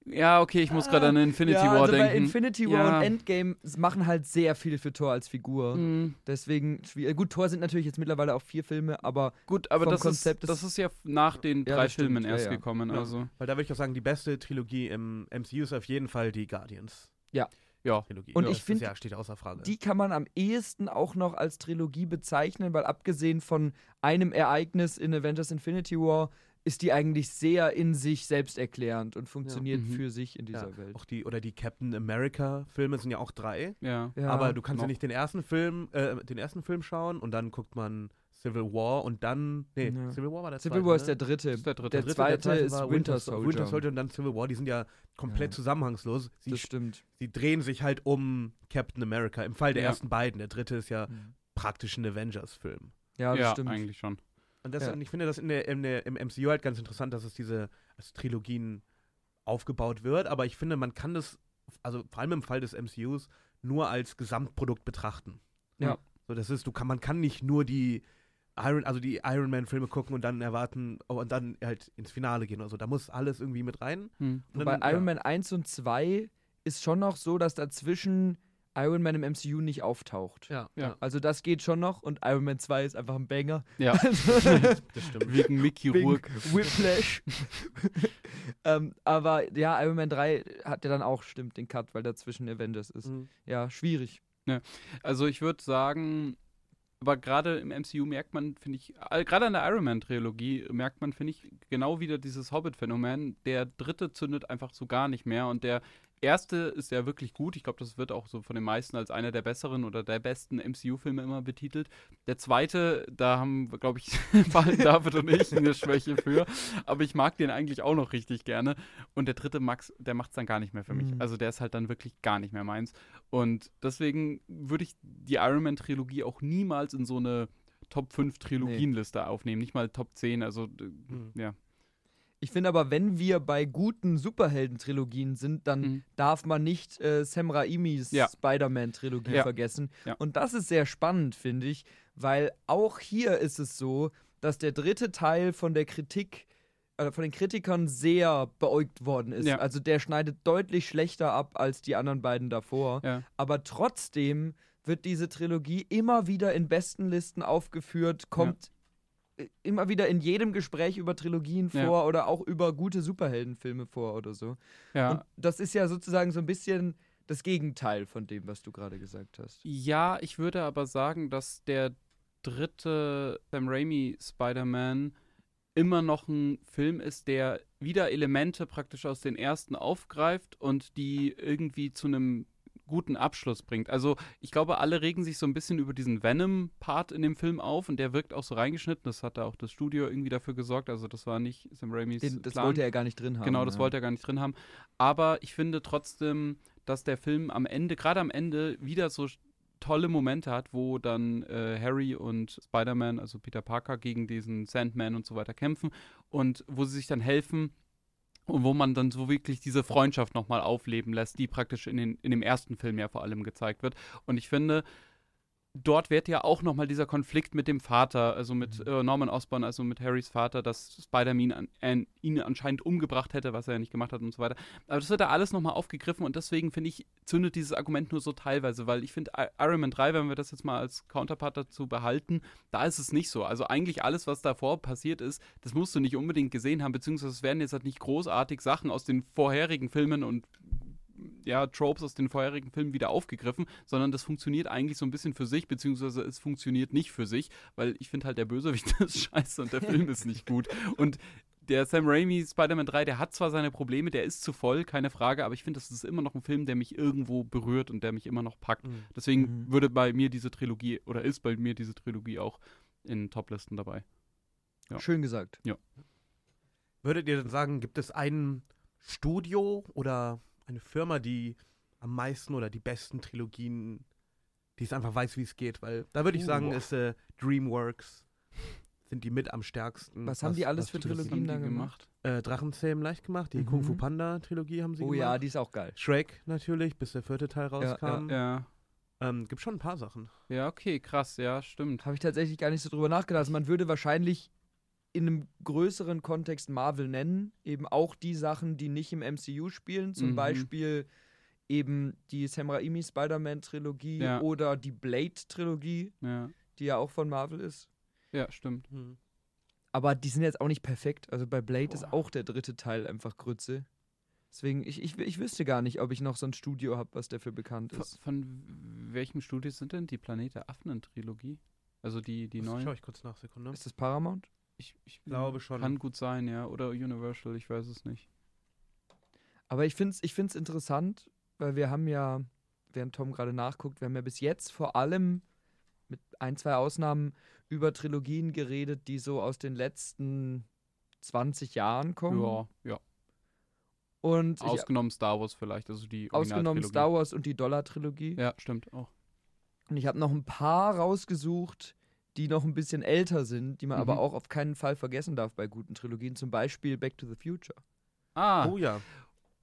Ja, okay, ich muss gerade an Infinity ja, War also bei denken. Infinity War Ja. und Endgame machen halt sehr viel für Thor als Figur. Mhm. Deswegen, schwierig. gut, Thor sind natürlich jetzt mittlerweile auch vier Filme, aber Gut, aber Vom das Konzept ist, ist- das ist ja nach den Ja, drei stimmt, Filmen ja, erst ja. gekommen. Ja. Also, Weil da würde ich auch sagen, die beste Trilogie im MCU ist auf jeden Fall die Guardians. ja. Trilogie. Und Ja, ich das find, ja, steht außer Frage. die kann man am ehesten auch noch als Trilogie bezeichnen, weil abgesehen von einem Ereignis in Avengers Infinity War ist die eigentlich sehr in sich selbsterklärend und funktioniert Mhm. für sich in ja, dieser Welt. auch die oder die Captain America Filme sind ja auch drei, Ja. Ja. aber du kannst ja noch. nicht den ersten Film äh, den ersten Film schauen und dann guckt man Civil War und dann nee, Ja. Civil War war der Civil zweite, War ist ne? der dritte. ist der dritte. Der dritte, zweite zweite ist war Winter So- Soldier. Winter Soldier und dann Civil War, die sind ja komplett Ja. zusammenhangslos. Sie, Das stimmt. sie drehen sich halt um Captain America. Im Fall der Ja. ersten beiden. Der dritte ist ja Mhm. praktisch ein Avengers-Film. Ja, das ja, stimmt. eigentlich schon. Und, das, Ja. und ich finde das in der, in der, im MCU halt ganz interessant, dass es diese als Trilogien aufgebaut wird. Aber ich finde, man kann das, also vor allem im Fall des MCUs, nur als Gesamtprodukt betrachten. Ja. So, das ist, du kann, man kann nicht nur die Iron, also die Iron Man-Filme gucken und dann erwarten oh, und dann halt ins Finale gehen. Also da muss alles irgendwie mit rein. Hm. Und Bei dann, Iron ja. Man 1 und 2 ist schon noch so, dass dazwischen Iron Man im MCU nicht auftaucht. Ja, Ja. Also das geht schon noch und Iron Man 2 ist einfach ein Banger. Ja, das stimmt. wegen Mickey Wegen Rourke. Whiplash. ähm, aber ja, Iron Man 3 hat ja dann auch, stimmt, den Cut, weil dazwischen Avengers ist. Mhm. Ja, schwierig. Also ich würde sagen, aber gerade im MCU merkt man, finde ich, gerade an der Iron Man-Trilogie merkt man, finde ich, genau wieder dieses Hobbit-Phänomen. Der dritte zündet einfach so gar nicht mehr und der erste ist ja wirklich gut. Ich glaube, das wird auch so von den meisten als einer der besseren oder der besten MCU-Filme immer betitelt. Der zweite, da haben, glaube ich, vor allem David und ich eine Schwäche für. Aber ich mag den eigentlich auch noch richtig gerne. Und der dritte, Max, der macht es dann gar nicht mehr für mich. Mhm. Also der ist halt dann wirklich gar nicht mehr meins. Und deswegen würde ich die Iron Man-Trilogie auch niemals in so eine Top 5 Trilogienliste aufnehmen. Nicht mal Top 10. Also, d- Mhm. ja. Ich finde aber, wenn wir bei guten Superhelden-Trilogien sind, dann Mhm. darf man nicht äh, Sam Raimis Ja. Spider-Man-Trilogie Ja. vergessen. Ja. Und das ist sehr spannend, finde ich, weil auch hier ist es so, dass der dritte Teil von der Kritik, äh, von den Kritikern sehr beäugt worden ist. Ja. Also der schneidet deutlich schlechter ab als die anderen beiden davor. Ja. Aber trotzdem wird diese Trilogie immer wieder in besten Listen aufgeführt, kommt äh, immer wieder in jedem Gespräch über Trilogien Ja. vor oder auch über gute Superheldenfilme vor oder so. Ja. Und das ist ja sozusagen so ein bisschen das Gegenteil von dem, was du gerade gesagt hast. Ja, ich würde aber sagen, dass der dritte Sam Raimi Spider-Man immer noch ein Film ist, der wieder Elemente praktisch aus den ersten aufgreift und die irgendwie zu einem guten Abschluss bringt. Also ich glaube, alle regen sich so ein bisschen über diesen Venom-Part in dem Film auf und der wirkt auch so reingeschnitten. Das hat da auch das Studio irgendwie dafür gesorgt. Also das war nicht Sam Raimis Den, das Plan. wollte er gar nicht drin haben. Genau, das ja. wollte er gar nicht drin haben. Aber ich finde trotzdem, dass der Film am Ende, gerade am Ende, wieder so tolle Momente hat, wo dann äh, Harry und Spider-Man, also Peter Parker, gegen diesen Sandman und so weiter kämpfen und wo sie sich dann helfen und wo man dann so wirklich diese Freundschaft nochmal aufleben lässt, die praktisch in, den, in dem ersten Film ja vor allem gezeigt wird. Und ich finde, dort wird ja auch nochmal dieser Konflikt mit dem Vater, also mit äh, Norman Osborn, also mit Harrys Vater, dass Spider-Man an, an, ihn anscheinend umgebracht hätte, was er ja nicht gemacht hat und so weiter. Aber das wird da alles nochmal aufgegriffen und deswegen finde ich, zündet dieses Argument nur so teilweise, weil ich finde, Iron Man 3, wenn wir das jetzt mal als Counterpart dazu behalten, da ist es nicht so. Also eigentlich alles, was davor passiert ist, das musst du nicht unbedingt gesehen haben, beziehungsweise es werden jetzt halt nicht großartig Sachen aus den vorherigen Filmen und ja, Tropes aus den vorherigen Filmen wieder aufgegriffen, sondern das funktioniert eigentlich so ein bisschen für sich, beziehungsweise es funktioniert nicht für sich, weil ich finde halt, der Bösewicht ist scheiße und der Film ist nicht gut. Und der Sam Raimi Spider-Man 3, der hat zwar seine Probleme, der ist zu voll, keine Frage, aber ich finde, das ist immer noch ein Film, der mich irgendwo berührt und der mich immer noch packt. Mhm. Deswegen Mhm. würde bei mir diese Trilogie, oder ist bei mir diese Trilogie auch in Toplisten dabei. Ja. Schön gesagt. Würdet ihr denn sagen, gibt es ein Studio oder eine Firma, die am meisten oder die besten Trilogien, die es einfach weiß, wie es geht? Weil da würde ich Uh. sagen, ist äh, DreamWorks sind die mit am stärksten. Was haben die alles was für Trilogien- dann gemacht? Äh, Drachenzähmen leicht gemacht, die Mhm. Kung Fu Panda Trilogie haben sie Oh gemacht. ja, die ist auch geil. Shrek natürlich, bis der vierte Teil ja. rauskam. Ja. Ähm, gibt schon ein paar Sachen. Ja, okay, krass, ja, stimmt. Habe ich tatsächlich gar nicht so drüber nachgedacht. Also man würde wahrscheinlich in einem größeren Kontext Marvel nennen, eben auch die Sachen, die nicht im MCU spielen, zum Mhm. Beispiel eben die Sam Raimi Spider-Man-Trilogie Ja. oder die Blade-Trilogie, Ja, die ja auch von Marvel ist. ja stimmt. Aber die sind jetzt auch nicht perfekt. Also bei Blade ist Boah. auch der dritte Teil einfach Grütze. Deswegen, ich, ich, ich wüsste gar nicht, ob ich noch so ein Studio habe, was dafür bekannt Von, ist. von welchem Studio sind denn die Planet der Affen-Trilogie? Also die, die neuen? Schau ich kurz nach, Sekunde. Ist das Paramount? Ich, ich glaube schon. Kann gut sein, ja. Oder Universal, ich weiß es nicht. Aber ich finde es ich find's interessant, weil wir haben ja, während Tom gerade nachguckt, wir haben ja bis jetzt vor allem mit ein, zwei Ausnahmen über Trilogien geredet, die so aus den letzten 20 Jahren kommen. Ja, ja. Und ich, Ausgenommen Star Wars vielleicht, also die ausgenommen. Star Wars und die Dollar-Trilogie. Ja, stimmt auch. Und ich habe noch ein paar rausgesucht, die noch ein bisschen älter sind, die man aber Mhm. auch auf keinen Fall vergessen darf bei guten Trilogien. Zum Beispiel Back to the Future. Ah, Oh ja.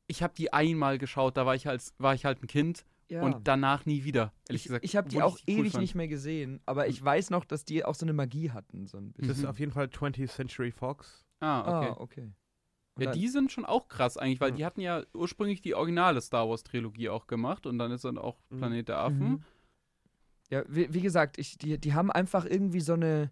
ich habe die einmal geschaut, da war ich, als, war ich halt ein Kind Ja. und danach nie wieder, ehrlich ich gesagt. ich habe die auch cool ewig fand. nicht mehr gesehen, aber ich weiß noch, dass die auch so eine Magie hatten. So ein bisschen. Das ist Mhm. auf jeden Fall 20th Century Fox. Ah, okay. Ah, okay. Ja, dann- die sind schon auch krass eigentlich, weil Ja. die hatten ja ursprünglich die originale Star Wars Trilogie auch gemacht und dann ist dann auch Mhm. Planet der Affen. Mhm. Ja, wie, wie gesagt, ich, die, die haben einfach irgendwie so eine,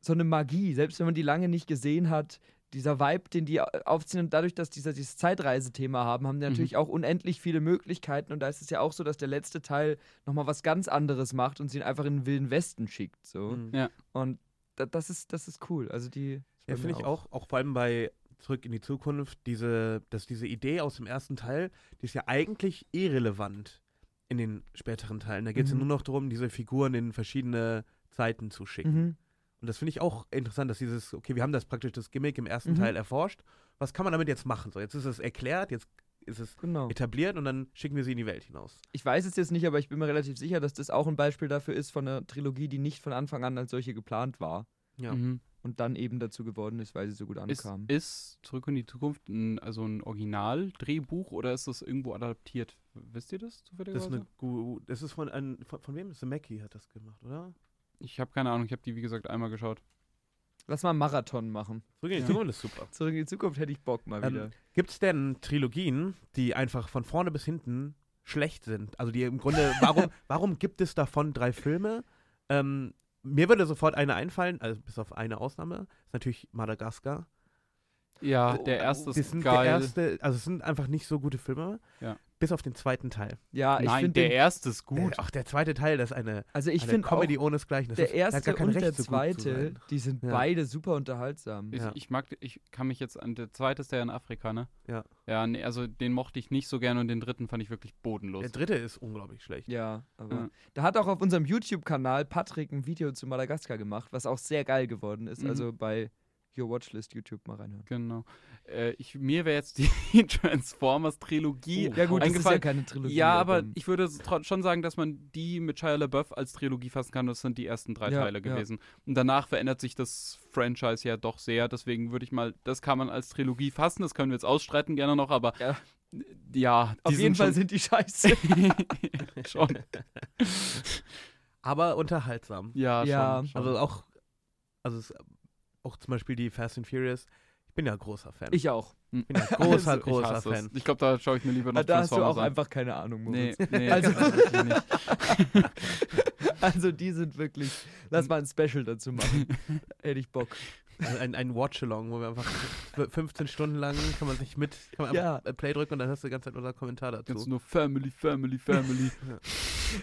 so eine Magie, selbst wenn man die lange nicht gesehen hat. Dieser Vibe, den die au- aufziehen und dadurch, dass die so dieses Zeitreisethema haben, haben die Mhm. natürlich auch unendlich viele Möglichkeiten und da ist es ja auch so, dass der letzte Teil nochmal was ganz anderes macht und sie ihn einfach in den Wilden Westen schickt. So. Mhm. Ja. Und da, das, ist, das ist cool. Also die. Ja, finde ich auch, auch vor allem bei Zurück in die Zukunft, diese, dass diese Idee aus dem ersten Teil, die ist ja eigentlich irrelevant in den späteren Teilen. Da geht es Mhm. ja nur noch darum, diese Figuren in verschiedene Zeiten zu schicken. Mhm. Und das finde ich auch interessant, dass dieses, okay, wir haben das praktisch das Gimmick im ersten Mhm. Teil erforscht. Was kann man damit jetzt machen? So, jetzt ist es erklärt, jetzt ist es Genau. etabliert und dann schicken wir sie in die Welt hinaus. Ich weiß es jetzt nicht, aber ich bin mir relativ sicher, dass das auch ein Beispiel dafür ist von einer Trilogie, die nicht von Anfang an als solche geplant war. Ja. Mhm. Und dann eben dazu geworden ist, weil sie so gut Ist, ankam. ist Zurück in die Zukunft ein, also ein Originaldrehbuch oder ist das irgendwo adaptiert? Wisst ihr das Das ist, zufälligerweise? eine, gu- das ist von, ein, von, von wem? Mackie hat das gemacht, oder? Ich habe keine Ahnung, ich habe die wie gesagt einmal geschaut. Lass mal einen Marathon machen. Zurück in die Ja. Zukunft ist super. Zurück in die Zukunft hätte ich Bock mal Ähm, wieder. Gibt es denn Trilogien, die einfach von vorne bis hinten schlecht sind? Also die im Grunde, warum, warum gibt es davon drei Filme? Ähm, mir würde sofort eine einfallen, also bis auf eine Ausnahme, ist natürlich Madagaskar. Ja, Oh, der erste ist sind geil. der erste, also es sind einfach nicht so gute Filme. Ja. Bis auf den zweiten Teil. Ja, ich Nein, finde der den, erste ist gut. Der, ach, der zweite Teil, das ist eine, also ich eine finde auch Comedy ohnesgleichen. Das der ist, der erste gar kein und der Recht, so zu zweite, sein. die sind Ja. beide super unterhaltsam. Ich, Ja. ich mag, ich kann mich jetzt an, der zweite ist der in Afrika, ne? Ja. Ja, nee, also den mochte ich nicht so gerne und den dritten fand ich wirklich bodenlos. Der dritte ist unglaublich schlecht. Ja, aber Ja. da hat auch auf unserem YouTube-Kanal Patrick ein Video zu Madagaskar gemacht, was auch sehr geil geworden ist. Mhm. Also bei Your Watchlist YouTube mal reinhören. Genau. Äh, ich, mir wäre jetzt die Transformers-Trilogie Oh, Ja gut, das ist ja eingefallen. keine Trilogie. Ja, aber ich würde schon sagen, dass man die mit Shia LaBeouf als Trilogie fassen kann. Das sind die ersten drei Ja, Teile ja. gewesen. Und danach verändert sich das Franchise ja doch sehr. Deswegen würde ich mal, das kann man als Trilogie fassen. Das können wir jetzt ausstreiten gerne noch, aber Ja. ja, die Auf jeden sind Fall sind die scheiße. schon. Aber unterhaltsam. Ja, Ja. schon, schon. Also auch, also es, auch zum Beispiel die Fast and Furious. Ich bin ja großer Fan. ich auch. bin ja großer, Also, ich großer hasse Fan. es. Ich glaube, da schaue ich mir lieber noch da hast du auch an. einfach keine Ahnung, Nee, Moritz. nee, Also- wirklich nicht. Also die sind wirklich. Lass mal ein Special dazu machen. Hätte ich Bock. Also ein, ein Watch-Along, wo wir einfach 15 Stunden lang kann man sich mit, kann man Ja. einfach Play drücken und dann hörst du die ganze Zeit unser Kommentar Ganz dazu. nur Family, Family, Family.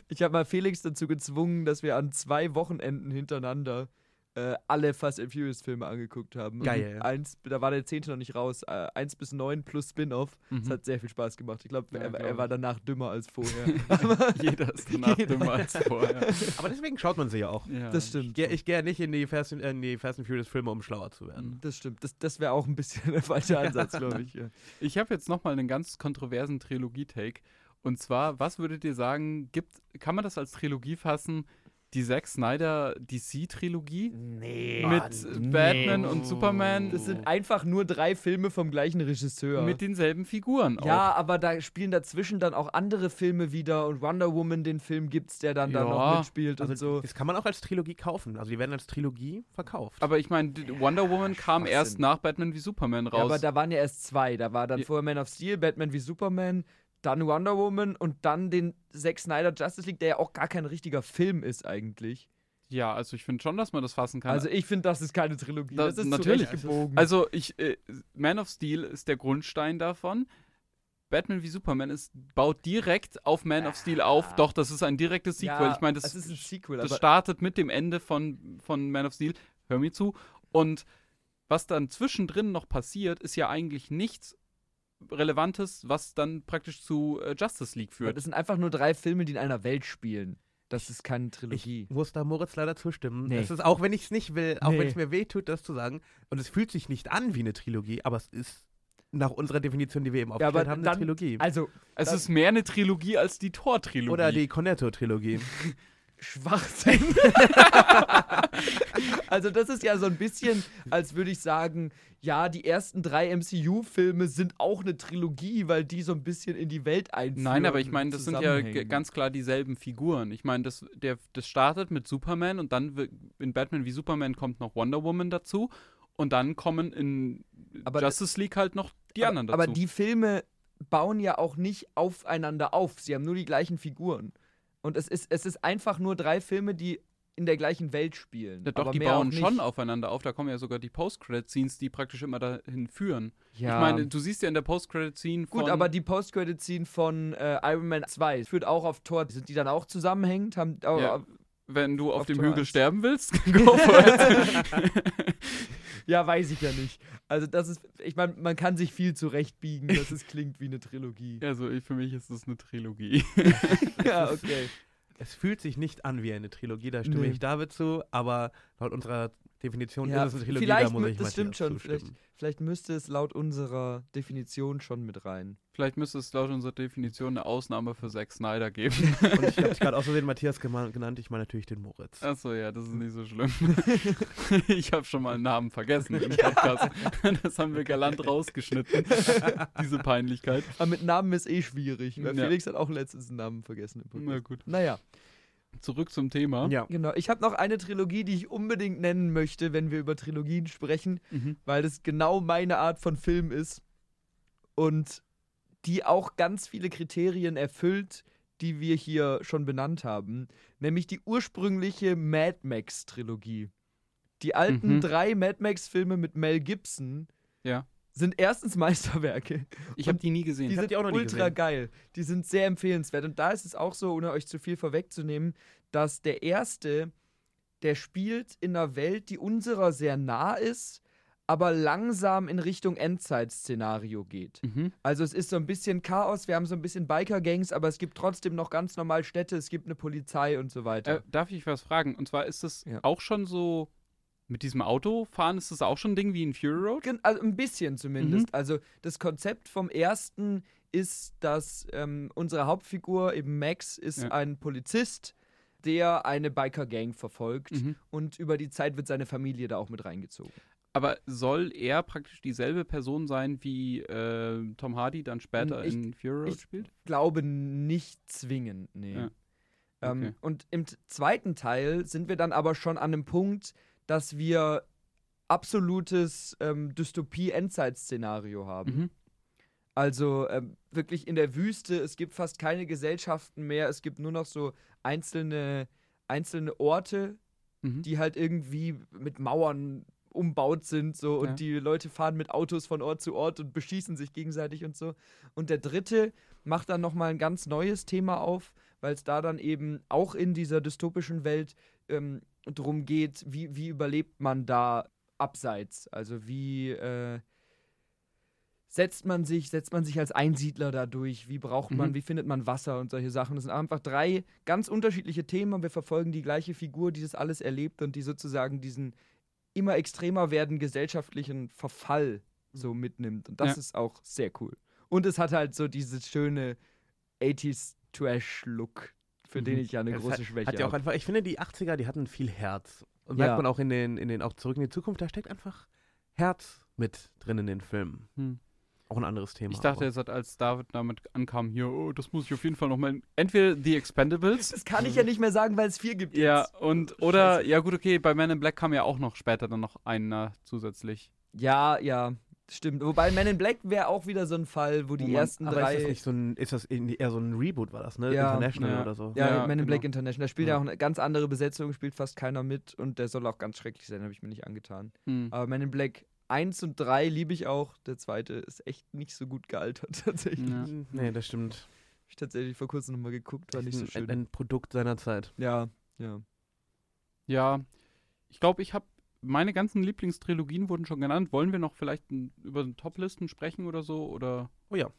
Ich habe mal Felix dazu gezwungen, dass wir an zwei Wochenenden hintereinander äh, alle Fast and Furious Filme angeguckt haben. Geil. Eins, da war der zehnte noch nicht raus. Äh, eins bis neun plus Spin-off. Das Mhm. hat sehr viel Spaß gemacht. Ich glaube, Ja, er, glaub er war ich. danach dümmer als vorher. Jeder ist danach Jeder. dümmer als vorher. Aber deswegen schaut man sie ja auch. Ja. das Ich stimmt. gehe ich geh ja nicht in die, Fast and, in die Fast and Furious Filme, um schlauer zu werden. Mhm. Das stimmt. Das, das wäre auch ein bisschen der falsche Ansatz, glaube ich. Ja. Ich habe jetzt nochmal einen ganz kontroversen Trilogie-Take. Und zwar, was würdet ihr sagen, gibt, kann man das als Trilogie fassen? Die Zack Snyder DC-Trilogie Nee. mit Batman und Superman Das sind einfach nur drei Filme vom gleichen Regisseur. mit denselben Figuren. ja, auch. aber da spielen dazwischen dann auch andere Filme wieder und Wonder Woman, den Film gibt's, der dann da Ja. noch mitspielt Also und so. das kann man auch als Trilogie kaufen. Also die werden als Trilogie verkauft. Aber ich meine, Wonder Woman kam Schwachsinn. erst nach Batman wie Superman raus. Ja, aber da waren ja erst zwei. Da war dann Ja. vorher Man of Steel, Batman wie Superman, dann Wonder Woman und dann den Zack Snyder Justice League, der ja auch gar kein richtiger Film ist eigentlich. ja, also ich finde schon, dass man das fassen kann. Also ich finde, das ist keine Trilogie. Da- das ist natürlich. zurechtgebogen. Also ich, äh, Man of Steel ist der Grundstein davon. Batman wie Superman ist, baut direkt auf Man of Steel auf. Doch, das ist ein direktes Sequel. Ja, ich meine, das, ist ein Sequel, das startet mit dem Ende von, von Man of Steel. Hör mir zu. Und was dann zwischendrin noch passiert, ist ja eigentlich nichts Relevantes, was dann praktisch zu äh, Justice League führt. das sind einfach nur drei Filme, die in einer Welt spielen. Das ist keine Trilogie. Ich muss da Moritz leider zustimmen. Nee. Es ist auch, wenn ich es nicht will, auch Nee. wenn es mir wehtut, das zu sagen. Und es fühlt sich nicht an wie eine Trilogie, aber es ist nach unserer Definition, die wir eben Ja, aufgestellt aber haben, eine dann- Trilogie. Also, es ist mehr eine Trilogie als die Thor-Trilogie. Oder die Cornetto-Trilogie. Schwachsinn. also das ist ja so ein bisschen, als würde ich sagen, ja, die ersten drei MCU-Filme sind auch eine Trilogie, weil die so ein bisschen in die Welt einführen. Nein, aber ich meine, das sind ja ganz klar dieselben Figuren. Ich meine, das, der, das startet mit Superman und dann in Batman wie Superman kommt noch Wonder Woman dazu und dann kommen in Aber Justice League halt noch die aber, anderen dazu. Aber die Filme bauen ja auch nicht aufeinander auf. Sie haben nur die gleichen Figuren. Und es ist, es ist einfach nur drei Filme, die in der gleichen Welt spielen. ja, doch, die bauen schon aufeinander auf. Da kommen ja sogar die Post-Credit-Scenes, die praktisch immer dahin führen. Ja. Ich meine, du siehst ja in der Post-Credit-Scene von... Gut, aber die Post-Credit-Scene von äh, Iron Man 2 führt auch auf Tor. Sind die dann auch zusammenhängend? Haben, Ja. wenn du auf, auf dem Tor Hügel eins. sterben willst, go for it. Ja, weiß ich ja nicht. Also das ist, ich meine, man kann sich viel zurechtbiegen, dass es klingt wie eine Trilogie. also ich, für mich ist das eine Trilogie. Ja, okay. Es fühlt sich nicht an wie eine Trilogie, da stimme Nee. ich David zu, aber laut unserer Definition Ja, ist es eine Trilogie, vielleicht da muss ich das stimmt schon, vielleicht-. Vielleicht müsste es laut unserer Definition schon mit rein. Vielleicht müsste es laut unserer Definition eine Ausnahme für Zack Snyder geben. Und ich habe gerade aus Versehen Matthias genannt, ich meine natürlich den Moritz. Achso, ja, das ist nicht so schlimm. ich habe schon mal einen Namen vergessen im Podcast. Das haben wir galant rausgeschnitten, diese Peinlichkeit. Aber mit Namen ist eh schwierig, weil Ja. Felix hat auch letztens einen Namen vergessen im Na Podcast. gut. Naja, Zurück zum Thema. Ja. genau. Ich habe noch eine Trilogie, die ich unbedingt nennen möchte, wenn wir über Trilogien sprechen, Mhm. weil das genau meine Art von Film ist und die auch ganz viele Kriterien erfüllt, die wir hier schon benannt haben, nämlich die ursprüngliche Mad Max Trilogie. Die alten Mhm. drei Mad Max Filme mit Mel Gibson Ja. Sind erstens Meisterwerke. Ich habe die nie gesehen. Die sind die auch noch ultra gesehen. geil. Die sind sehr empfehlenswert. Und da ist es auch so, ohne euch zu viel vorwegzunehmen, dass der erste, der spielt in einer Welt, die unserer sehr nah ist, aber langsam in Richtung Endzeit-Szenario geht. Mhm. Also es ist so ein bisschen Chaos, wir haben so ein bisschen Biker-Gangs, aber es gibt trotzdem noch ganz normal Städte, es gibt eine Polizei und so weiter. Äh, darf ich was fragen? Und zwar ist es Ja. auch schon so Mit diesem Autofahren ist das auch schon ein Ding wie in Fury Road? Also ein bisschen zumindest. Mhm. Also das Konzept vom ersten ist, dass ähm, unsere Hauptfigur, eben Max, ist Ja. ein Polizist, der eine Biker-Gang verfolgt Mhm. und über die Zeit wird seine Familie da auch mit reingezogen. Aber soll er praktisch dieselbe Person sein, wie äh, Tom Hardy dann später Ich- in Fury Road ich- spielt? Glaube nicht zwingend, nee. Ja. Ähm, Okay. und im zweiten Teil sind wir dann aber schon an einem Punkt, dass wir absolutes ähm, Dystopie-Endzeit-Szenario haben. Mhm. Also ähm, wirklich in der Wüste, es gibt fast keine Gesellschaften mehr, es gibt nur noch so einzelne, einzelne Orte, Mhm. die halt irgendwie mit Mauern umbaut sind so und Ja. die Leute fahren mit Autos von Ort zu Ort und beschießen sich gegenseitig und so. Und der dritte macht dann nochmal ein ganz neues Thema auf, weil es da dann eben auch in dieser dystopischen Welt ähm, drum geht, wie, wie überlebt man da abseits? Also wie äh, setzt man sich, setzt man sich als Einsiedler da durch? Wie braucht man, Mhm. wie findet man Wasser und solche Sachen? Das sind einfach drei ganz unterschiedliche Themen und wir verfolgen die gleiche Figur, die das alles erlebt und die sozusagen diesen immer extremer werden gesellschaftlichen Verfall so mitnimmt. Und das Ja. ist auch sehr cool. Und es hat halt so dieses schöne 80s Trash-Look, für den Mhm. ich ja eine Ja, das große hat, Schwäche hat ja auch habe. einfach, ich finde, die 80er, die hatten viel Herz. Und Ja. merkt man auch in den, in den, auch zurück in die Zukunft, da steckt einfach Herz mit drin in den Filmen. Hm. Auch ein anderes Thema. Ich dachte aber- jetzt, als David damit ankam, hier, oh, das muss ich auf jeden Fall noch mal. Entweder The Expendables. Das kann ich ja nicht mehr sagen, weil es vier gibt. Ja, jetzt. und, oder, Scheiße. ja gut, okay, bei Man in Black kam ja auch noch später dann noch einer zusätzlich. Ja, ja, stimmt. Wobei Man in Black wäre auch wieder so ein Fall, wo die Wo man- ersten aber drei. ist das nicht so ein, ist das eher so ein Reboot, war das, ne? Ja. International Ja. oder so. ja, Ja, Man in genau. Black International. Da spielt ja. Ja. auch eine ganz andere Besetzung, spielt fast keiner mit und der soll auch ganz schrecklich sein, habe ich mir nicht angetan. Hm. Aber Man in Black 1 und 3 liebe ich auch. Der zweite ist echt nicht so gut gealtert, tatsächlich. Ja. Hm, Nee, das stimmt. Hab ich tatsächlich vor kurzem nochmal geguckt, war nicht so ein, schön. ein Produkt seiner Zeit. ja, ja. Ja, ich glaube, ich habe meine ganzen Lieblingstrilogien wurden schon genannt. Wollen wir noch vielleicht n- über den Toplisten sprechen oder so? Oder? Oh ja.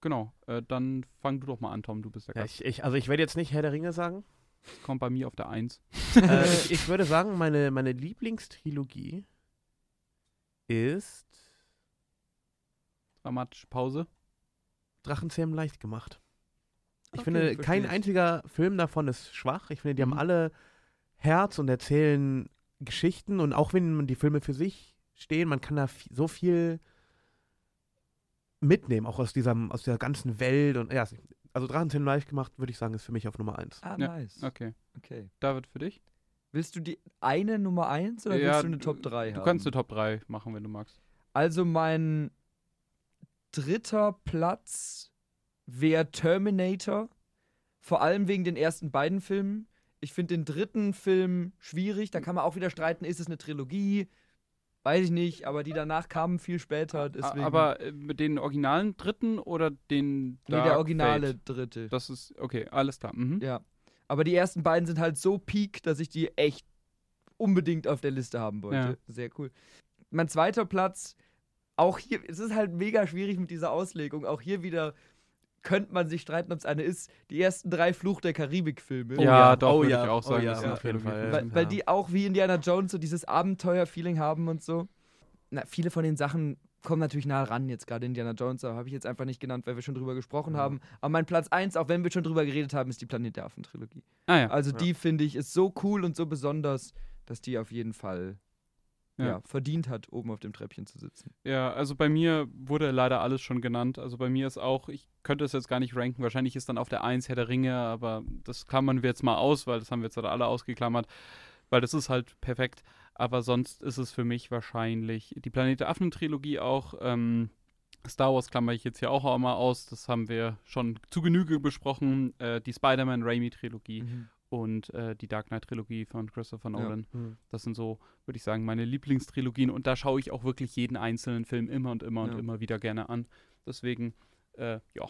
Genau. Äh, dann fang du doch mal an, Tom. Du bist der Ja, Gast. ich, ich, also ich werde jetzt nicht Herr der Ringe sagen. Das kommt bei mir auf der Eins. äh, ich, ich würde sagen, meine, meine Lieblingstrilogie ist Dramatische Pause. Drachenzähmen leicht gemacht. Ich Okay, finde, kein einziger Film davon ist schwach. Ich finde, die Mhm. haben alle Herz und erzählen Geschichten. Und auch wenn man die Filme für sich stehen, man kann da so viel mitnehmen, auch aus, diesem, aus dieser ganzen Welt. Und ja, also Drachenzähmen leicht gemacht, würde ich sagen, ist für mich auf Nummer eins. Ah, Ja, nice. Okay. Okay. David, für dich? Willst du die eine Nummer 1 oder Ja, willst du eine Top 3 Du haben? kannst eine Top 3 machen, wenn du magst. Also mein dritter Platz wäre Terminator. Vor allem wegen den ersten beiden Filmen. Ich finde den dritten Film schwierig. Da kann man auch wieder streiten, ist es eine Trilogie? Weiß ich nicht, aber die danach kamen viel später. Deswegen. Aber äh, mit den originalen dritten oder den nee, Dark der originale Fate? dritte. Das ist, okay, alles klar. Mhm. Ja. Aber die ersten beiden sind halt so peak, dass ich die echt unbedingt auf der Liste haben wollte. Ja. Sehr cool. Mein zweiter Platz, auch hier, es ist halt mega schwierig mit dieser Auslegung. Auch hier wieder könnte man sich streiten, ob es eine ist. Die ersten drei Fluch der Karibik-Filme. Ja, ja, doch, oh würde ja, ich auch oh sagen. ja, das ist eine auf jeden. Fall. Weil, Ja. weil die auch wie Indiana Jones so dieses Abenteuer-Feeling haben und so. Na, viele von den Sachen kommen natürlich nah ran, jetzt gerade Indiana Jones, aber habe ich jetzt einfach nicht genannt, weil wir schon drüber gesprochen Ja. haben. Aber mein Platz 1, auch wenn wir schon drüber geredet haben, ist die Planet der Affen-Trilogie. Ah ja. Also Ja. die finde ich ist so cool und so besonders, dass die auf jeden Fall Ja. ja. verdient hat, oben auf dem Treppchen zu sitzen. Ja, also bei mir wurde leider alles schon genannt. Also bei mir ist auch, ich könnte es jetzt gar nicht ranken. Wahrscheinlich ist dann auf der 1 Herr der Ringe, aber das klammern wir jetzt mal aus, weil das haben wir jetzt alle ausgeklammert, weil das ist halt perfekt. Aber sonst ist es für mich wahrscheinlich die Planet der Affen-Trilogie auch. Ähm, Star Wars klammer ich jetzt hier auch mal aus. Das haben wir schon zu Genüge besprochen. Äh, die Spider-Man-Raimi-Trilogie und äh, die Dark Knight-Trilogie von Christopher Ja. Nolan. Hm. Das sind so, würde ich sagen, meine Lieblingstrilogien und da schaue ich auch wirklich jeden einzelnen Film immer und immer Ja. und immer wieder gerne an. Deswegen, äh, ja.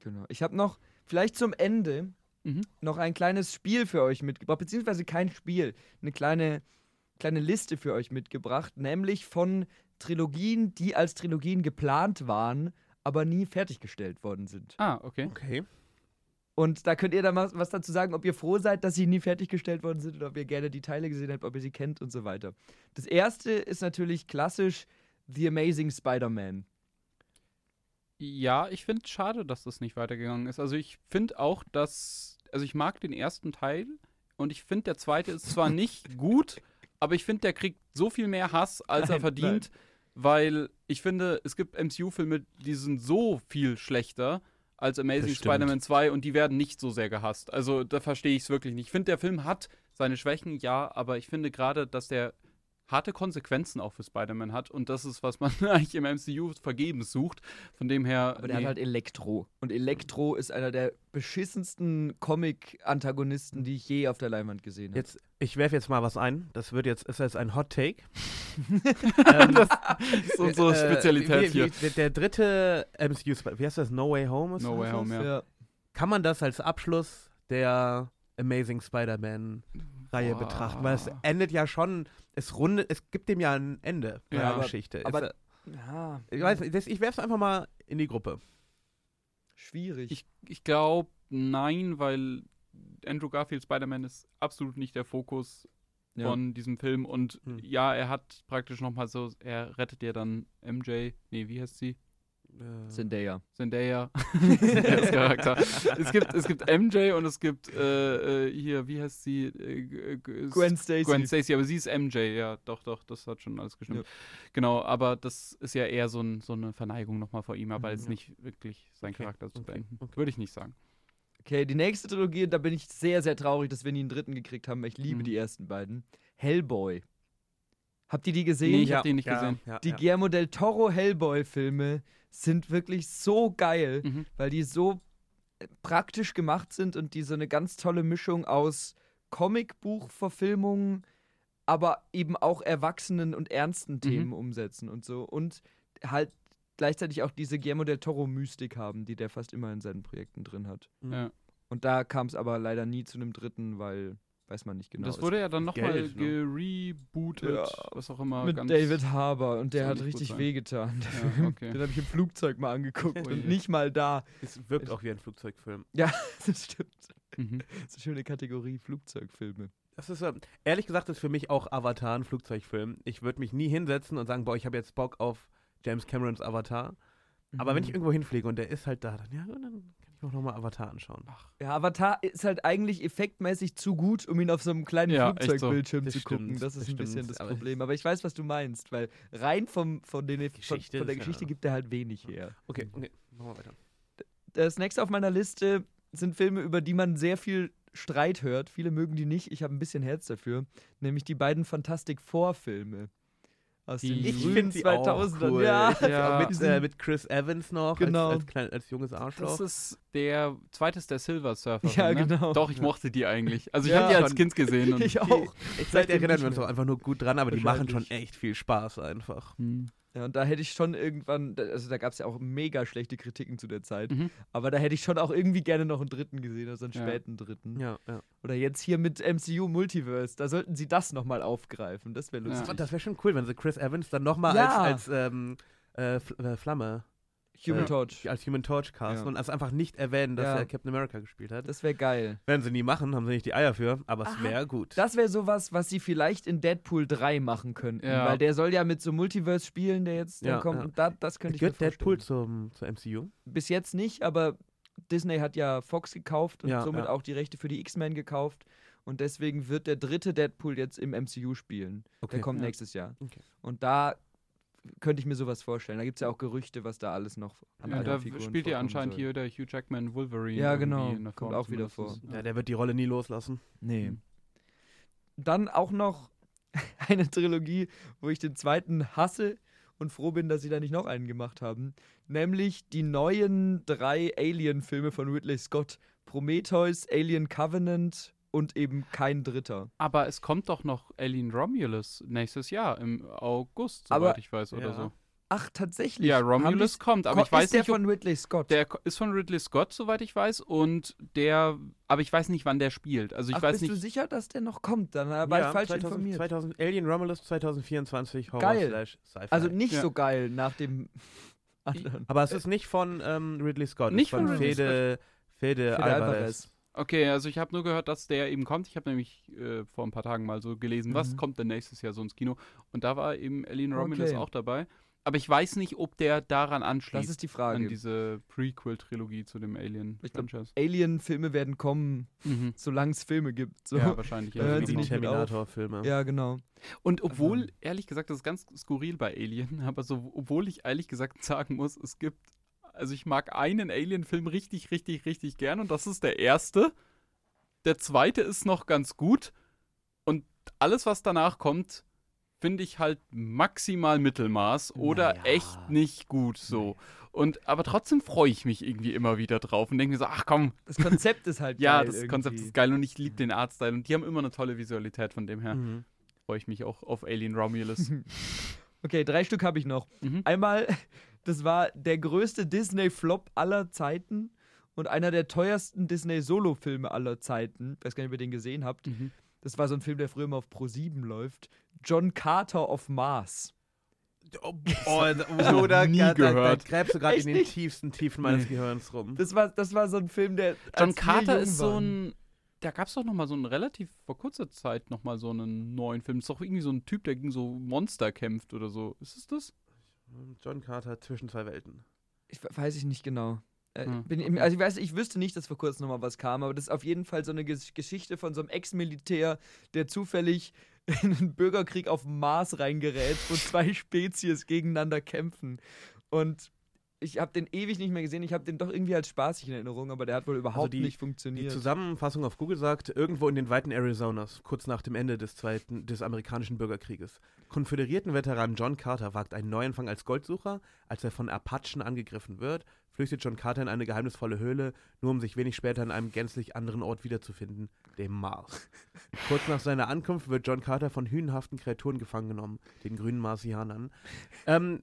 Genau. Ich habe noch, vielleicht zum Ende, Mhm. noch ein kleines Spiel für euch mitgebracht, beziehungsweise kein Spiel, eine kleine, kleine Liste für euch mitgebracht, nämlich von Trilogien, die als Trilogien geplant waren, aber nie fertiggestellt worden sind. Ah, okay. Okay. Und da könnt ihr dann was, was dazu sagen, ob ihr froh seid, dass sie nie fertiggestellt worden sind oder ob ihr gerne die Teile gesehen habt, ob ihr sie kennt und so weiter. Das erste ist natürlich klassisch The Amazing Spider-Man. Ja, ich finde es schade, dass das nicht weitergegangen ist. Also ich finde auch, dass, also ich mag den ersten Teil und ich finde, der zweite ist zwar nicht gut, aber ich finde, der kriegt so viel mehr Hass, als er Nein, verdient, weil ich finde, es gibt MCU-Filme, die sind so viel schlechter als Amazing. Spider-Man 2 und die werden nicht so sehr gehasst. Also da verstehe ich es wirklich nicht. Ich finde, der Film hat seine Schwächen, ja, aber ich finde gerade, dass der harte Konsequenzen auch für Spider-Man hat und das ist, was man eigentlich im MCU vergebens sucht. Von dem her. Aber der nee. hat halt Elektro. Und Elektro ist einer der beschissensten Comic-Antagonisten, die ich je auf der Leinwand gesehen habe. Jetzt, ich werfe jetzt mal was ein. Das wird jetzt, ist jetzt ein Hot Take. ähm, das ist unsere äh, Spezialität wie, hier. wie, der, der dritte MCU, wie heißt das? No Way Home? Ist No Way? Home, ja. Ja. Kann man das als Abschluss der Amazing Spider-Man-Reihe Boah. betrachten? Weil es endet ja schon, es rundet, es gibt dem ja ein Ende bei Ja, der aber- Geschichte. aber- Ist, ja, ich weiß nicht, das- ich werfe es einfach mal in die Gruppe. schwierig. Ich, ich glaube, nein, weil Andrew Garfield Spider-Man ist absolut nicht der Fokus Ja. von diesem Film. Und Hm. ja, er hat praktisch nochmal so, er rettet ja dann MJ, nee, wie heißt sie? Äh, Zendaya. Zendaya. Zendaya's Charakter. es, gibt, es gibt MJ und es gibt äh, äh, hier, wie heißt sie? Äh, g- Gwen Stacy. Gwen Stacy, aber sie ist MJ, ja, doch, doch, das hat schon alles gestimmt. Ja. Genau, aber das ist ja eher so, ein, so eine Verneigung nochmal vor ihm, aber Mhm, jetzt ja. nicht wirklich seinen Okay, Charakter zu okay, beenden. okay. Würde ich nicht sagen. Okay, die nächste Trilogie, da bin ich sehr, sehr traurig, dass wir nie einen dritten gekriegt haben. weil Ich liebe Mhm. die ersten beiden. Hellboy. Habt ihr die gesehen? Nee, ich hab die nicht gesehen. Ja, Die ja. Guillermo del Toro Hellboy-Filme sind wirklich so geil, Mhm. weil die so äh, praktisch gemacht sind und die so eine ganz tolle Mischung aus Comicbuchverfilmungen, aber eben auch erwachsenen und ernsten Themen umsetzen und so. Und halt gleichzeitig auch diese Guillermo del Toro-Mystik haben, die der fast immer in seinen Projekten drin hat. Mhm. Ja. Und da kam es aber leider nie zu einem dritten, weil weiß man nicht genau. das wurde ja dann nochmal ne? gerebootet, Ja, was auch immer. mit ganz, David Harbour und der hat richtig wehgetan. der Ja, Film. okay. Den habe ich im Flugzeug mal angeguckt Oh und nicht mal da. Es wirkt auch wie ein Flugzeugfilm. Ja, das stimmt. Mhm. Das ist eine schöne Kategorie Flugzeugfilme. Das ist, ähm, ehrlich gesagt, ist für mich auch Avatar ein Flugzeugfilm. Ich würde mich nie hinsetzen und sagen, boah, ich habe jetzt Bock auf James Camerons Avatar. Aber wenn ich Mhm. irgendwo hinfliege und der ist halt da, dann, ja, dann auch nochmal Avatar anschauen. ja, Avatar ist halt eigentlich effektmäßig zu gut, um ihn auf so einem kleinen Ja, so. Flugzeugbildschirm Das zu gucken. stimmt, Das ist das ein bisschen das Problem. Aber ich weiß, was du meinst, weil rein vom, von, den, von, Geschichte von der ist ja- Geschichte gibt er halt wenig her. Okay, okay, machen wir weiter. Das nächste auf meiner Liste sind Filme, über die man sehr viel Streit hört. Viele mögen die nicht. Ich habe ein bisschen Herz dafür. Nämlich die beiden Fantastic Four-Filme. Aus den Die- Ich frühen finde sie auch 2000ern. cool. Ja, Ja. mit, äh, mit Chris Evans noch Genau. als, als, klein, als junges Arschloch. Das ist der zweite ist der Silver Surfer. Ja, ne? genau. Doch, ich mochte die eigentlich. Also ich Ja. habe die als. Kind gesehen. Und ich auch. Vielleicht erinnern wir uns auch einfach nur gut dran, aber die machen schon echt viel Spaß einfach. Hm. Ja, und da hätte ich schon irgendwann, da- also da gab es ja auch mega schlechte Kritiken zu der Zeit, Mhm. aber da hätte ich schon auch irgendwie gerne noch einen dritten gesehen, also einen Ja. späten dritten. Ja, ja. Oder jetzt hier mit MCU Multiverse, da sollten sie das nochmal aufgreifen, das wäre Ja. lustig. Das wäre schon cool, wenn sie Chris Evans dann nochmal Ja. als, als ähm, äh, äh, Flamme, Human äh, Torch, als Human Torch casten Ja. und also einfach nicht erwähnen, dass Ja. er Captain America gespielt hat. das wäre geil. Werden sie nie machen, haben sie nicht die Eier für, aber es Aha. wäre gut. Das wäre sowas, was sie vielleicht in Deadpool 3 machen könnten, Ja. weil der soll ja mit so Multiverse spielen, der jetzt dann kommt und da, das könnte ich mir Gehört Deadpool vorstellen. zum, zur MCU? Bis jetzt nicht, aber Disney hat ja Fox gekauft und somit auch die Rechte für die X-Men gekauft. Und deswegen wird der dritte Deadpool jetzt im MCU spielen. Okay. Der kommt nächstes Jahr. Okay. Und da könnte ich mir sowas vorstellen. Da gibt es ja auch Gerüchte, was da alles noch an Ja, anderen da Figuren spielt ja anscheinend soll. hier der Hugh Jackman Wolverine. Ja, genau. in der Kommt Form auch wieder zumindest. Ja, der wird die Rolle nie loslassen. Nee. Mhm. Dann auch noch eine Trilogie, wo ich den zweiten hasse und froh bin, dass sie da nicht noch einen gemacht haben. Nämlich die neuen drei Alien-Filme von Ridley Scott. Prometheus, Alien Covenant und eben kein dritter. Aber es kommt doch noch Alien Romulus nächstes Jahr im August, soweit Aber- ich weiß, oder Ja. so. Ach, tatsächlich. Ja, Romulus kommt, aber ich weiß ist der nicht, von Ridley Scott. der ist von Ridley Scott, soweit ich weiß, und der, aber ich weiß nicht, wann der spielt. Also ich Ach, weiß bist du nicht. sicher, dass der noch kommt? Dann war ich falsch 2000, informiert. 2000, Alien Romulus 2024 Horror Geil. slash Sci-Fi. Also nicht Ja. so geil nach dem anderen. aber es ist nicht von ähm, Ridley Scott. Nicht es ist von von Ridley Fede, Fede, Fede Alvarez. Alvarez. Okay, also ich habe nur gehört, dass der eben kommt. Ich habe nämlich äh, vor ein paar Tagen mal so gelesen, was Mhm. kommt denn nächstes Jahr so ins Kino. Und da war eben Alien Romulus Okay. auch dabei. Aber ich weiß nicht, ob der daran Das anschließt. ist die an Frage. diese Prequel-Trilogie zu dem Alien Ich glaub, Franchise. Alien-Filme werden kommen, Mhm. solange es Filme gibt. So. Ja, wahrscheinlich. Ja, hören sie nicht mit auf. Terminator-Filme. Ja, genau. Und obwohl, Also- ehrlich gesagt, das ist ganz skurril bei Alien, aber so, obwohl ich ehrlich gesagt sagen muss, es gibt, also ich mag einen Alien-Film richtig, richtig, richtig gern und das ist der erste. Der zweite ist noch ganz gut und alles, was danach kommt, finde ich halt maximal Mittelmaß oder Naja. echt nicht gut so. Und aber trotzdem freue ich mich irgendwie immer wieder drauf und denke mir so, ach komm, Das Konzept ist halt ja, geil das irgendwie. Konzept ist geil und ich liebe den Artstyle und die haben immer eine tolle Visualität von dem her. Mhm. Freue ich mich auch auf Alien Romulus. Okay, drei Stück habe ich noch. Mhm. Einmal, das war der größte Disney-Flop aller Zeiten und einer der teuersten Disney-Solo-Filme aller Zeiten. Ich weiß gar nicht, ob ihr den gesehen habt. Mhm. Das war so ein Film, der früher immer auf Pro 7 läuft. John Carter of Mars. Oh, oh, oh, da, nie da, da, da gehört. gräbst du gerade in den nicht? tiefsten Tiefen meines Nee. Gehirns rum. Das war, das war so ein Film, der. John Carter ist so ein. Da gab es doch noch mal so einen relativ vor kurzer Zeit noch mal so einen neuen Film. Das ist doch irgendwie so ein Typ, der gegen so Monster kämpft oder so. Ist es das? John Carter zwischen zwei Welten. Ich we- weiß ich nicht genau. Äh, Hm, bin. Also ich weiß, ich wüsste nicht, dass vor kurzem noch mal was kam, aber das ist auf jeden Fall so eine Ges Geschichte von so einem Ex-Militär, der zufällig in einen Bürgerkrieg auf dem Mars reingerät, wo zwei Spezies gegeneinander kämpfen. Und ich habe den ewig nicht mehr gesehen. Ich habe den doch irgendwie als spaßig in Erinnerung, aber der hat wohl überhaupt die- nicht Die funktioniert. Zusammenfassung auf Google sagt, irgendwo in den weiten Arizonas, kurz nach dem Ende des zweiten, des amerikanischen Bürgerkrieges, konföderierten Veteran John Carter wagt einen Neuanfang als Goldsucher, als er von Apachen angegriffen wird, flüchtet John Carter in eine geheimnisvolle Höhle, nur um sich wenig später an einem gänzlich anderen Ort wiederzufinden, dem Mars. kurz nach seiner Ankunft wird John Carter von hünenhaften Kreaturen gefangen genommen, den grünen Marsianern. Ähm,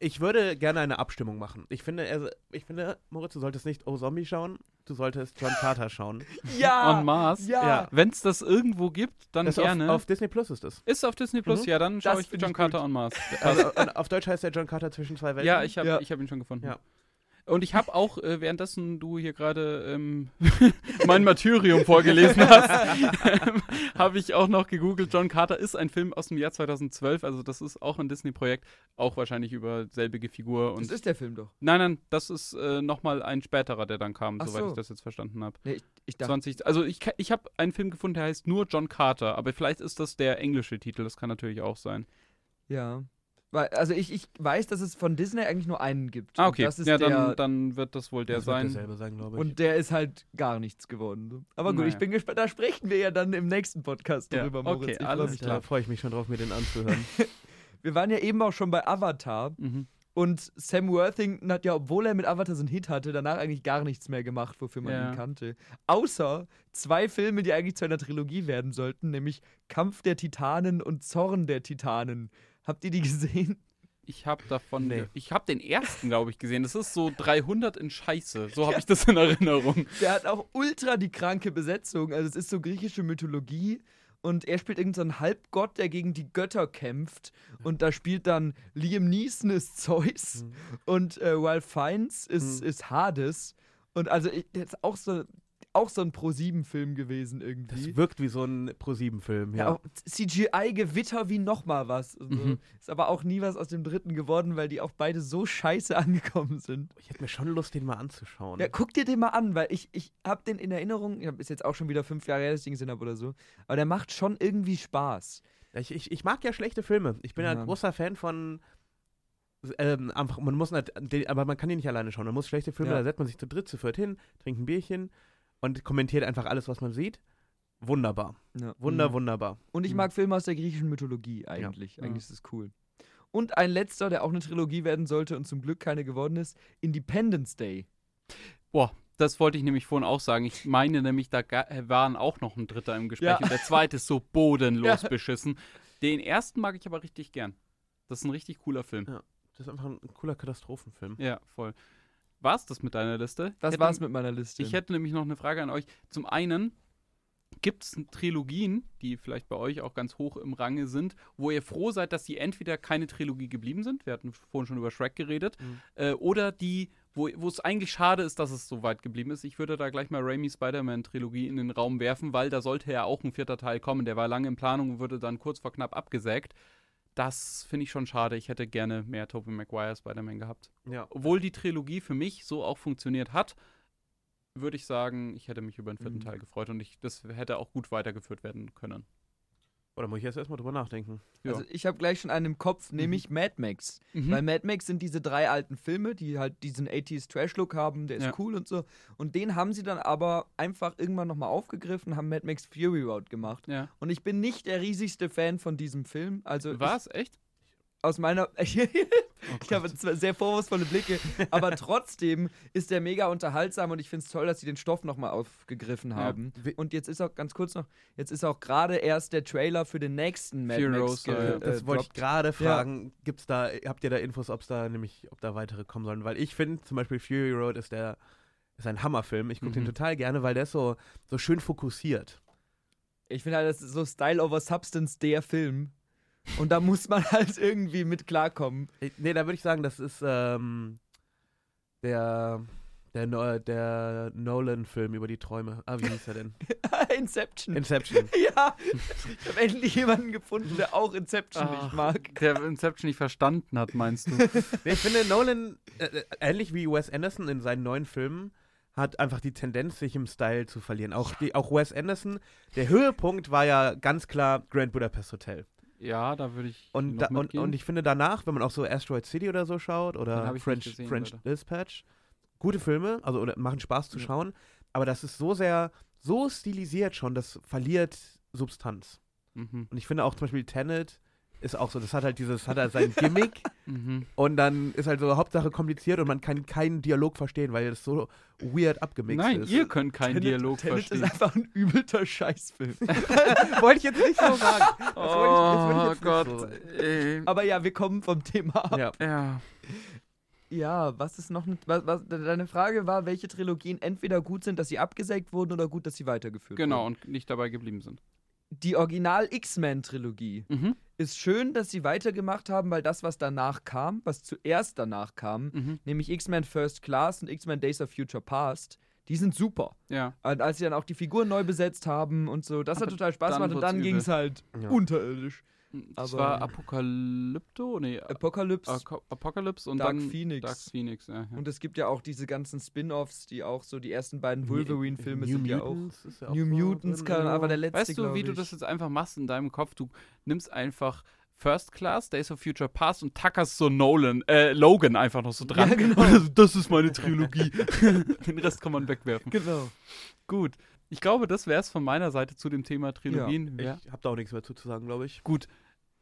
ich würde gerne eine Abstimmung machen. Ich finde, er, ich finde, Moritz, du solltest nicht Oh Zombie schauen, du solltest John Carter schauen. ja! On Mars? Ja! Ja. Wenn es das irgendwo gibt, dann Das gerne. Auf, auf Disney Plus ist es. ist auf Disney Plus? Mhm. Ja, dann schaue Das ich John Carter gut. on Mars. Also, auf Deutsch heißt der John Carter zwischen zwei Welten. ja, ich habe Ja. ich hab ihn schon gefunden. Ja. Und ich habe auch, äh, währenddessen du hier gerade ähm, mein Martyrium vorgelesen hast, ähm, habe ich auch noch gegoogelt. John Carter ist ein Film aus dem Jahr 2012, also das ist auch ein Disney-Projekt, auch wahrscheinlich über selbige Figur. Und Das ist der Film doch. nein, nein, das ist äh, nochmal ein späterer, der dann kam, Ach soweit so. ich das jetzt verstanden habe. Nee, ich, ich dachte, 20, also ich, ich habe einen Film gefunden, der heißt nur John Carter, aber vielleicht ist das der englische Titel, das kann natürlich auch sein. ja. Weil, also ich, ich weiß, dass es von Disney eigentlich nur einen gibt. Ah, okay. Das ist Ja, der, dann, dann wird das wohl der das wird sein. derselbe sein, glaube ich. Und der ist halt gar nichts geworden. Aber gut, Naja. ich bin gespannt. Da sprechen wir ja dann im nächsten Podcast Ja, drüber, Moritz. okay, ich alles mich da klar. freue ich mich schon drauf, mir den anzuhören. Wir waren ja eben auch schon bei Avatar. Mhm. Und Sam Worthington hat ja, obwohl er mit Avatar so einen Hit hatte, danach eigentlich gar nichts mehr gemacht, wofür man Ja. ihn kannte. Außer zwei Filme, die eigentlich zu einer Trilogie werden sollten, nämlich Kampf der Titanen und Zorn der Titanen. Habt ihr die gesehen? Ich habe davon, Nee. ich habe den ersten, glaube ich, gesehen. Das ist so 300 in Scheiße. So habe ich das in Erinnerung. Der hat auch ultra die kranke Besetzung. Also es ist so griechische Mythologie und er spielt irgendeinen so einen Halbgott, der gegen die Götter kämpft. Und da spielt dann Liam Neeson ist Zeus Mhm. und äh, Ralph Fiennes ist, Mhm. ist Hades. Und also ist auch so, auch so ein Pro-7-Film gewesen irgendwie. Das wirkt wie so ein Pro-7-Film, ja, ja. CGI-Gewitter wie nochmal was. Also, Mhm. Ist aber auch nie was aus dem dritten geworden, weil die auch beide so scheiße angekommen sind. Ich hätte mir schon Lust, den mal anzuschauen. Ja, guck dir den mal an, weil ich, ich hab den in Erinnerung, ja, ist jetzt auch schon wieder fünf Jahre her, dass ich den gesehen habe oder so, aber der macht schon irgendwie Spaß. Ich, ich, ich mag ja schlechte Filme. Ich bin ja ein großer Fan von. Ähm, einfach, man muss nicht, aber man kann die nicht alleine schauen. Man muss schlechte Filme, Ja. da setzt man sich zu dritt, zu viert hin, trinkt ein Bierchen und kommentiert einfach alles, was man sieht. Wunderbar. Ja. Wunder, Mhm. wunderbar. Und ich Mhm. mag Filme aus der griechischen Mythologie eigentlich. Ja. Eigentlich ist es cool. Und ein letzter, der auch eine Trilogie werden sollte und zum Glück keine geworden ist, Independence Day. Boah, das wollte ich nämlich vorhin auch sagen. Ich meine nämlich, da äh, waren auch noch ein Dritter im Gespräch Ja. und der zweite ist so bodenlos Ja. beschissen. Den ersten mag ich aber richtig gern. Das ist ein richtig cooler Film. Ja. Das ist einfach ein cooler Katastrophenfilm. Ja, voll. War's das mit deiner Liste? Das Hätte- war's mit meiner Liste. Ich hätte nämlich noch eine Frage an euch. Zum einen, gibt es Trilogien, die vielleicht bei euch auch ganz hoch im Range sind, wo ihr froh seid, dass sie entweder keine Trilogie geblieben sind, wir hatten vorhin schon über Shrek geredet, Mhm. äh, oder die wo wo es eigentlich schade ist, dass es so weit geblieben ist. Ich würde da gleich mal Raimi Spider-Man-Trilogie in den Raum werfen, weil da sollte ja auch ein vierter Teil kommen. Der war lange in Planung und wurde dann kurz vor knapp abgesägt. Das finde ich schon schade. Ich hätte gerne mehr Tobey Maguire Spider-Man gehabt. Ja. Obwohl die Trilogie für mich so auch funktioniert hat, würde ich sagen, ich hätte mich über den vierten Mhm. Teil gefreut und ich, das hätte auch gut weitergeführt werden können. Oder muss ich jetzt erstmal drüber nachdenken? Ja. Also ich habe gleich schon einen im Kopf, nämlich Mad Max. Mhm. Weil Mad Max sind diese drei alten Filme, die halt diesen 80s Trash-Look haben, der ist Ja. cool und so. Und den haben sie dann aber einfach irgendwann nochmal aufgegriffen, haben Mad Max Fury Road gemacht. Ja. Und ich bin nicht der riesigste Fan von diesem Film. Also Was? Echt? Aus meiner. Oh Ich habe zwar sehr vorwurfsvolle Blicke, aber trotzdem ist der mega unterhaltsam und ich finde es toll, dass sie den Stoff nochmal aufgegriffen haben. Wie- Und jetzt ist auch ganz kurz noch, jetzt ist auch gerade erst der Trailer für den nächsten Mad Fury Max ge- Das äh, wollte ich gerade fragen. Gibt's da, habt ihr da Infos, ob da nämlich, ob da weitere kommen sollen? Weil ich finde zum Beispiel Fury Road ist der ist ein Hammerfilm. Ich gucke den Mhm. total gerne, weil der ist so, so schön fokussiert. Ich finde halt, das ist so Style over Substance der Film. Und da muss man halt irgendwie mit klarkommen. Ich, nee, da würde ich sagen, das ist ähm, der, der, No- der Nolan-Film über die Träume. Ah, wie hieß er denn? Inception. Inception. ja, ich habe endlich jemanden gefunden, der auch Inception Ach, nicht mag. Der Inception nicht verstanden hat, meinst du? Nee, ich finde, Nolan, äh, äh, ähnlich wie Wes Anderson in seinen neuen Filmen, hat einfach die Tendenz, sich im Style zu verlieren. Auch, die, auch Wes Anderson, der Höhepunkt war ja ganz klar Grand Budapest Hotel. Ja, da würde ich Und, da, und, und ich finde danach, wenn man auch so Asteroid City oder so schaut oder French, gesehen, French. Dispatch, gute Filme, also oder machen Spaß zu Ja. schauen, aber das ist so sehr, so stilisiert schon, das verliert Substanz. mhm. Und ich finde auch zum Beispiel Tenet ist auch so, das hat halt dieses, hat halt sein Gimmick Mhm. und dann ist halt so Hauptsache kompliziert und man kann keinen Dialog verstehen, weil das so weird abgemixt Nein, ist. ihr könnt keinen Tenet- Dialog Tenet verstehen. ist einfach ein übelster Scheißfilm. wollte ich jetzt nicht so sagen. Das ich, das ich oh so Gott. ey. Aber ja, wir kommen vom Thema ab. Ja. Ja. Ja, was ist noch. Was, was, deine Frage war, welche Trilogien entweder gut sind, dass sie abgesägt wurden oder gut, dass sie weitergeführt Genau, wurden. und nicht dabei geblieben sind. Die Original X-Men-Trilogie Mhm. ist schön, dass sie weitergemacht haben, weil das, was danach kam, was zuerst danach kam, Mhm. nämlich X-Men First Class und X-Men Days of Future Past, die sind super. Ja. Und als sie dann auch die Figuren neu besetzt haben und so, das Aber hat total Spaß gemacht und dann ging es halt Ja. unterirdisch. Das Aber- war Apokalypto? Nee, Apocalypse. Ako- Apocalypse und Dark dann Phoenix. Dark Phoenix, ja. ja. Und es gibt ja auch diese ganzen Spin-Offs, die auch so die ersten beiden Wolverine-Filme sind ja auch. Ja auch New so Mutants kann aber der letzte, Weißt du, wie du das jetzt einfach machst in deinem Kopf? Du nimmst einfach First Class, Days of Future Past und tackerst so Nolan, äh, Logan einfach noch so dran. Ja, genau. Das ist meine Trilogie. Den Rest kann man wegwerfen. Genau. Gut. Ich glaube, das wäre es von meiner Seite zu dem Thema Trilogien. Ich Ja. habe da auch nichts mehr zu, zu sagen, glaube ich. Gut.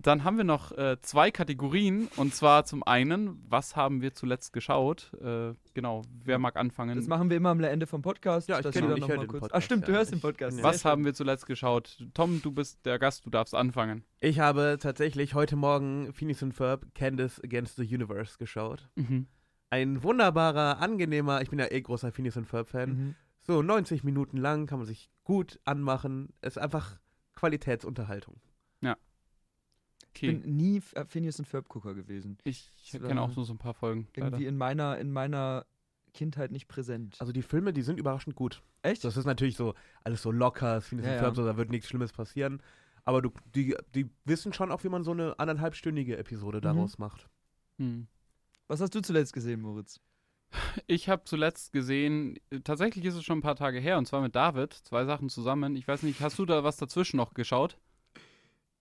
Dann haben wir noch äh, zwei Kategorien. Und zwar zum einen, was haben wir zuletzt geschaut? Äh, genau, wer mag anfangen? Das machen wir immer am Ende vom Podcast. Ja, ich dass kenn wir ihn, dann ich noch hör mal den kurz. Podcast, Ach stimmt, du ja. hörst den Ich- Podcast. was haben wir zuletzt geschaut? Tom, du bist der Gast, du darfst anfangen. Ich habe tatsächlich heute Morgen Phineas und Ferb Candace Against the Universe geschaut. Mhm. Ein wunderbarer, angenehmer, ich bin ja eh großer Phineas und Ferb-Fan. Mhm. So 90 Minuten lang kann man sich gut anmachen. Es ist einfach Qualitätsunterhaltung. Ich Okay. bin nie Phineas und Ferb-Gucker gewesen. Ich kenne auch nur so ein paar Folgen. leider. Irgendwie in meiner, in meiner Kindheit nicht präsent. Also die Filme, die sind überraschend gut. Echt? Das ist natürlich so alles so locker, Phineas Ja, und ja. Ferb, so, da wird nichts Schlimmes passieren. Aber du, die, die wissen schon auch, wie man so eine anderthalbstündige Episode daraus macht. Hm. Was hast du zuletzt gesehen, Moritz? Ich habe zuletzt gesehen, tatsächlich ist es schon ein paar Tage her, und zwar mit David, zwei Sachen zusammen. Ich weiß nicht, hast du da was dazwischen noch geschaut?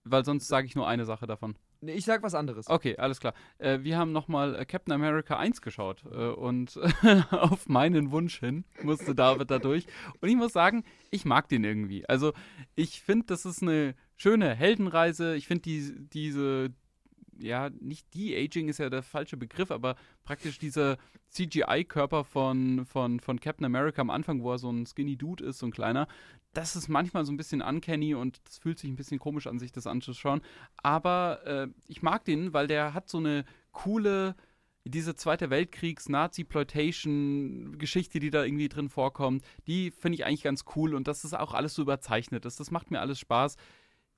Weil sonst sage ich nur eine Sache davon. Nee, ich sag was anderes. Okay, alles klar. Äh, wir haben nochmal äh, Captain America 1 geschaut äh, und auf meinen Wunsch hin musste David da durch. Und ich muss sagen, ich mag den irgendwie. Also ich finde, das ist eine schöne Heldenreise. Ich finde die, diese, ja, nicht De-Aging ist ja der falsche Begriff, aber praktisch dieser CGI-Körper von, von, von Captain America am Anfang, wo er so ein skinny Dude ist, so ein kleiner, das ist manchmal so ein bisschen uncanny und das fühlt sich ein bisschen komisch an, sich das anzuschauen. Aber äh, ich mag den, weil der hat so eine coole, diese Zweite Weltkriegs-Nazi-Ploitation-Geschichte, die da irgendwie drin vorkommt, die finde ich eigentlich ganz cool und das auch alles so überzeichnet ist. Das macht mir alles Spaß.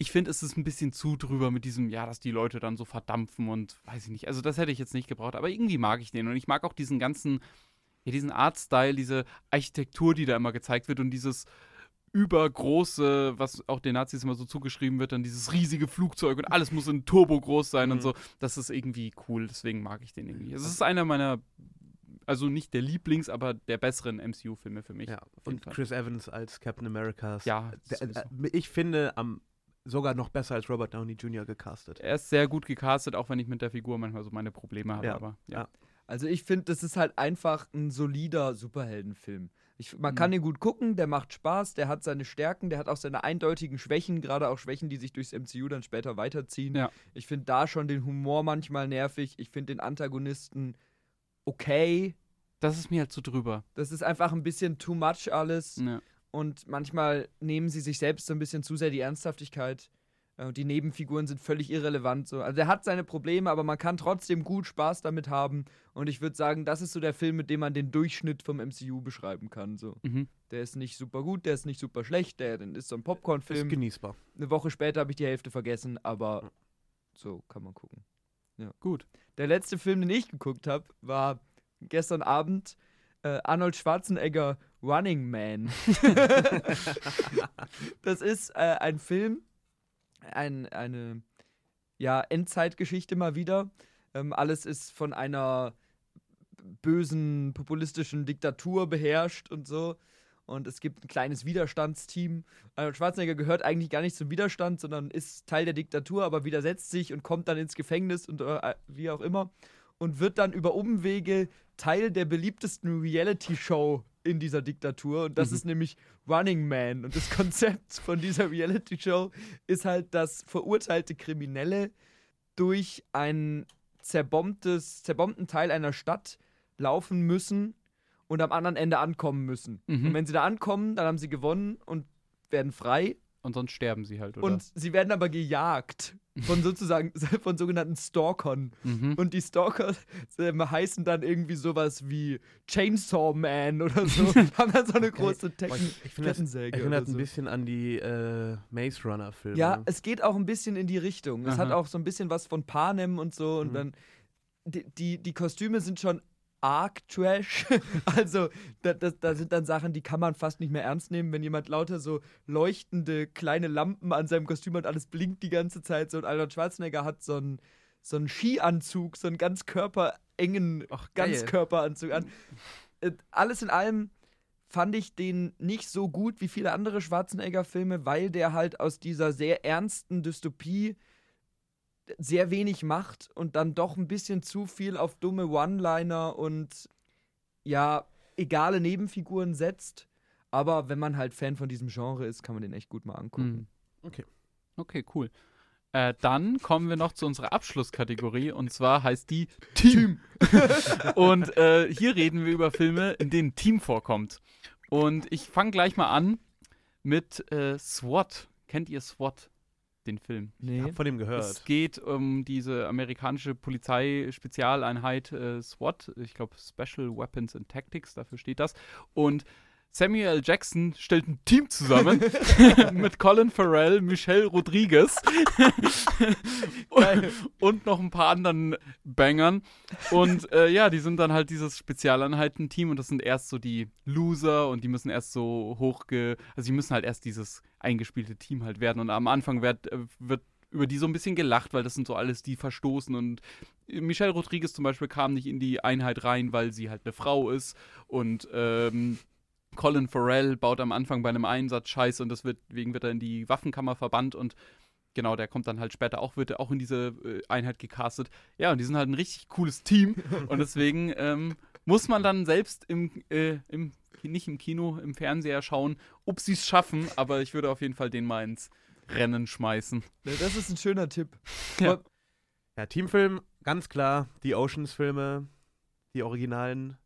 Ich finde, es ist ein bisschen zu drüber mit diesem, ja, dass die Leute dann so verdampfen und weiß ich nicht. Also, das hätte ich jetzt nicht gebraucht, aber irgendwie mag ich den und ich mag auch diesen ganzen ja, diesen Artstyle, diese Architektur, die da immer gezeigt wird und dieses übergroße, was auch den Nazis immer so zugeschrieben wird, dann dieses riesige Flugzeug und alles muss in Turbo groß sein Mhm. und so. Das ist irgendwie cool, deswegen mag ich den irgendwie. Es ist einer meiner, also nicht der Lieblings, aber der besseren MCU-Filme für mich. Ja, und Fall. Chris Evans als Captain America. Ja, der, äh, ich finde am, sogar noch besser als Robert Downey Jr. gecastet. Er ist sehr gut gecastet, auch wenn ich mit der Figur manchmal so meine Probleme habe, Ja, aber ja. ja. Also ich finde, das ist halt einfach ein solider Superheldenfilm. Ich, man Mhm. kann ihn gut gucken, der macht Spaß, der hat seine Stärken, der hat auch seine eindeutigen Schwächen, gerade auch Schwächen, die sich durchs MCU dann später weiterziehen. Ja. Ich finde da schon den Humor manchmal nervig. Ich finde den Antagonisten okay. Das ist mir halt zu drüber. Das ist einfach ein bisschen too much alles. Ja. Und manchmal nehmen sie sich selbst so ein bisschen zu sehr die Ernsthaftigkeit. Äh, Und die Nebenfiguren sind völlig irrelevant. So. Also er hat seine Probleme, aber man kann trotzdem gut Spaß damit haben. Und ich würde sagen, das ist so der Film, mit dem man den Durchschnitt vom MCU beschreiben kann. So. Mhm. Der ist nicht super gut, der ist nicht super schlecht, der, ist so ein Ist Popcorn-Film. genießbar. Eine Woche später habe ich die Hälfte vergessen, aber so kann man gucken. Gut. Der letzte Film, den ich geguckt habe, war gestern Abend äh, Arnold Schwarzenegger Running Man. das ist äh, ein Film, ein, eine ja, Endzeitgeschichte mal wieder. Ähm, alles ist von einer bösen populistischen Diktatur beherrscht und so. Und es gibt ein kleines Widerstandsteam. Arnold Schwarzenegger gehört eigentlich gar nicht zum Widerstand, sondern ist Teil der Diktatur, aber widersetzt sich und kommt dann ins Gefängnis und äh, wie auch immer. Und wird dann über Umwege Teil der beliebtesten Reality-Show in dieser Diktatur. Und das Mhm. ist nämlich Running Man. Und das Konzept von dieser Reality-Show ist halt, dass verurteilte Kriminelle durch ein zerbombtes, zerbombten Teil einer Stadt laufen müssen und am anderen Ende ankommen müssen. Mhm. Und wenn sie da ankommen, dann haben sie gewonnen und werden frei. Und sonst sterben sie halt, oder? Und sie werden aber gejagt von sozusagen, von sogenannten Stalkern. mhm. Und die Stalker äh, heißen dann irgendwie sowas wie Chainsaw Man oder so. haben dann so eine große Tekken ich ich finde das Kettensäge. erinnert oder so. ein bisschen an die äh, Maze Runner Filme. Ja, es geht auch ein bisschen in die Richtung. Es hat Aha. auch so ein bisschen was von Panem und so. Und Mhm. dann, die, die, die Kostüme sind schon arg trash. also, da, da, da sind dann Sachen, die kann man fast nicht mehr ernst nehmen, wenn jemand lauter so leuchtende kleine Lampen an seinem Kostüm hat, alles blinkt die ganze Zeit. So, und Arnold Schwarzenegger hat so einen, so einen Skianzug, so einen ganz körperengen Ach. Ganzkörperanzug an. Äh, alles in allem fand ich den nicht so gut wie viele andere Schwarzenegger-Filme, weil der halt aus dieser sehr ernsten Dystopie sehr wenig macht und dann doch ein bisschen zu viel auf dumme One-Liner und ja, egale Nebenfiguren setzt. Aber wenn man halt Fan von diesem Genre ist, kann man den echt gut mal angucken. Mhm. Okay. Okay, cool. Äh, dann kommen wir noch zu unserer Abschlusskategorie und zwar heißt die Team. und äh, hier reden wir über Filme, in denen Team vorkommt. Und ich fange gleich mal an mit äh, SWAT. Kennt ihr SWAT, den Film? Ich Nee. hab von dem Es gehört. geht um diese amerikanische Polizei-Spezialeinheit äh, SWAT, ich glaube Special Weapons and Tactics, dafür steht das. Und Samuel. Jackson stellt ein Team zusammen mit Colin Farrell, Michelle Rodriguez und, und noch ein paar anderen Bangern. Und äh, ja, die sind dann halt dieses Spezialeinheiten-Team und das sind erst so die Loser und die müssen erst so hochge... Also die müssen halt erst dieses eingespielte Team halt werden und am Anfang wird, äh, wird über die so ein bisschen gelacht, weil das sind so alles die verstoßen und Michelle Rodriguez zum Beispiel kam nicht in die Einheit rein, weil sie halt eine Frau ist und ähm, Colin Farrell baut am Anfang bei einem Einsatz Scheiße und deswegen wird er in die Waffenkammer verbannt und genau, der kommt dann halt später auch, wird er auch in diese äh, Einheit gecastet. Ja, und die sind halt ein richtig cooles Team und deswegen ähm, muss man dann selbst im, äh, im, nicht im Kino, im Fernseher schauen, ob sie es schaffen, aber ich würde auf jeden Fall den mal ins Rennen schmeißen. Ja, Das ist ein schöner Tipp. Ja. Ja, Teamfilm, ganz klar. Die Oceans-Filme, die Originalen.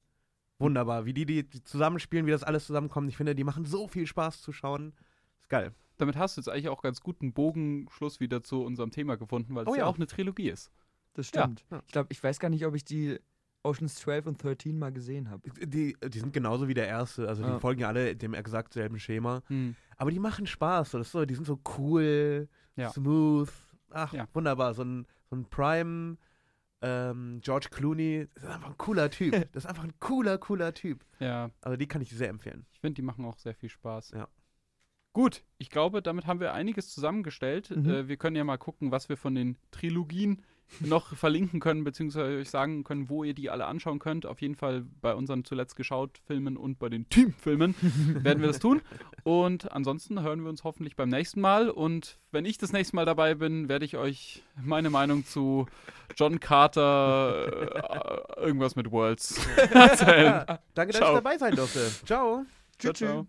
Wunderbar. Wie die, die zusammenspielen, wie das alles zusammenkommt. Ich finde, die machen so viel Spaß zu schauen. Ist geil. Damit hast du jetzt eigentlich auch ganz guten Bogenschluss wieder zu unserem Thema gefunden, weil es Oh ja. ja. auch eine Trilogie ist. Das Ja. stimmt. Ich glaube, ich weiß gar nicht, ob ich die Oceans 12 und 13 mal gesehen habe. Die, die sind genauso wie der erste. Also, die Ah. folgen ja alle dem exakt selben Schema. Hm. Aber die machen Spaß. So, so, die sind so cool, Ja. smooth. Ach, Ja. wunderbar. So ein, so ein Prime ähm, George Clooney. Das ist einfach ein cooler Typ. Das ist einfach ein cooler, cooler Typ. Ja, Also die kann ich sehr empfehlen. ich finde, die machen auch sehr viel Spaß. Ja. Gut, ich glaube, damit haben wir einiges zusammengestellt. Mhm. Äh, wir können ja mal gucken, was wir von den Trilogien noch verlinken können, beziehungsweise euch sagen können, wo ihr die alle anschauen könnt. Auf jeden Fall bei unseren zuletzt geschaut Filmen und bei den Teamfilmen werden wir das tun. Und ansonsten hören wir uns hoffentlich beim nächsten Mal. Und wenn ich das nächste Mal dabei bin, werde ich euch meine Meinung zu John Carter, äh, irgendwas mit Worlds erzählen. Danke, dass Ciao. ich dabei sein durfte. Ciao. Ciao, Tschüss. ciao.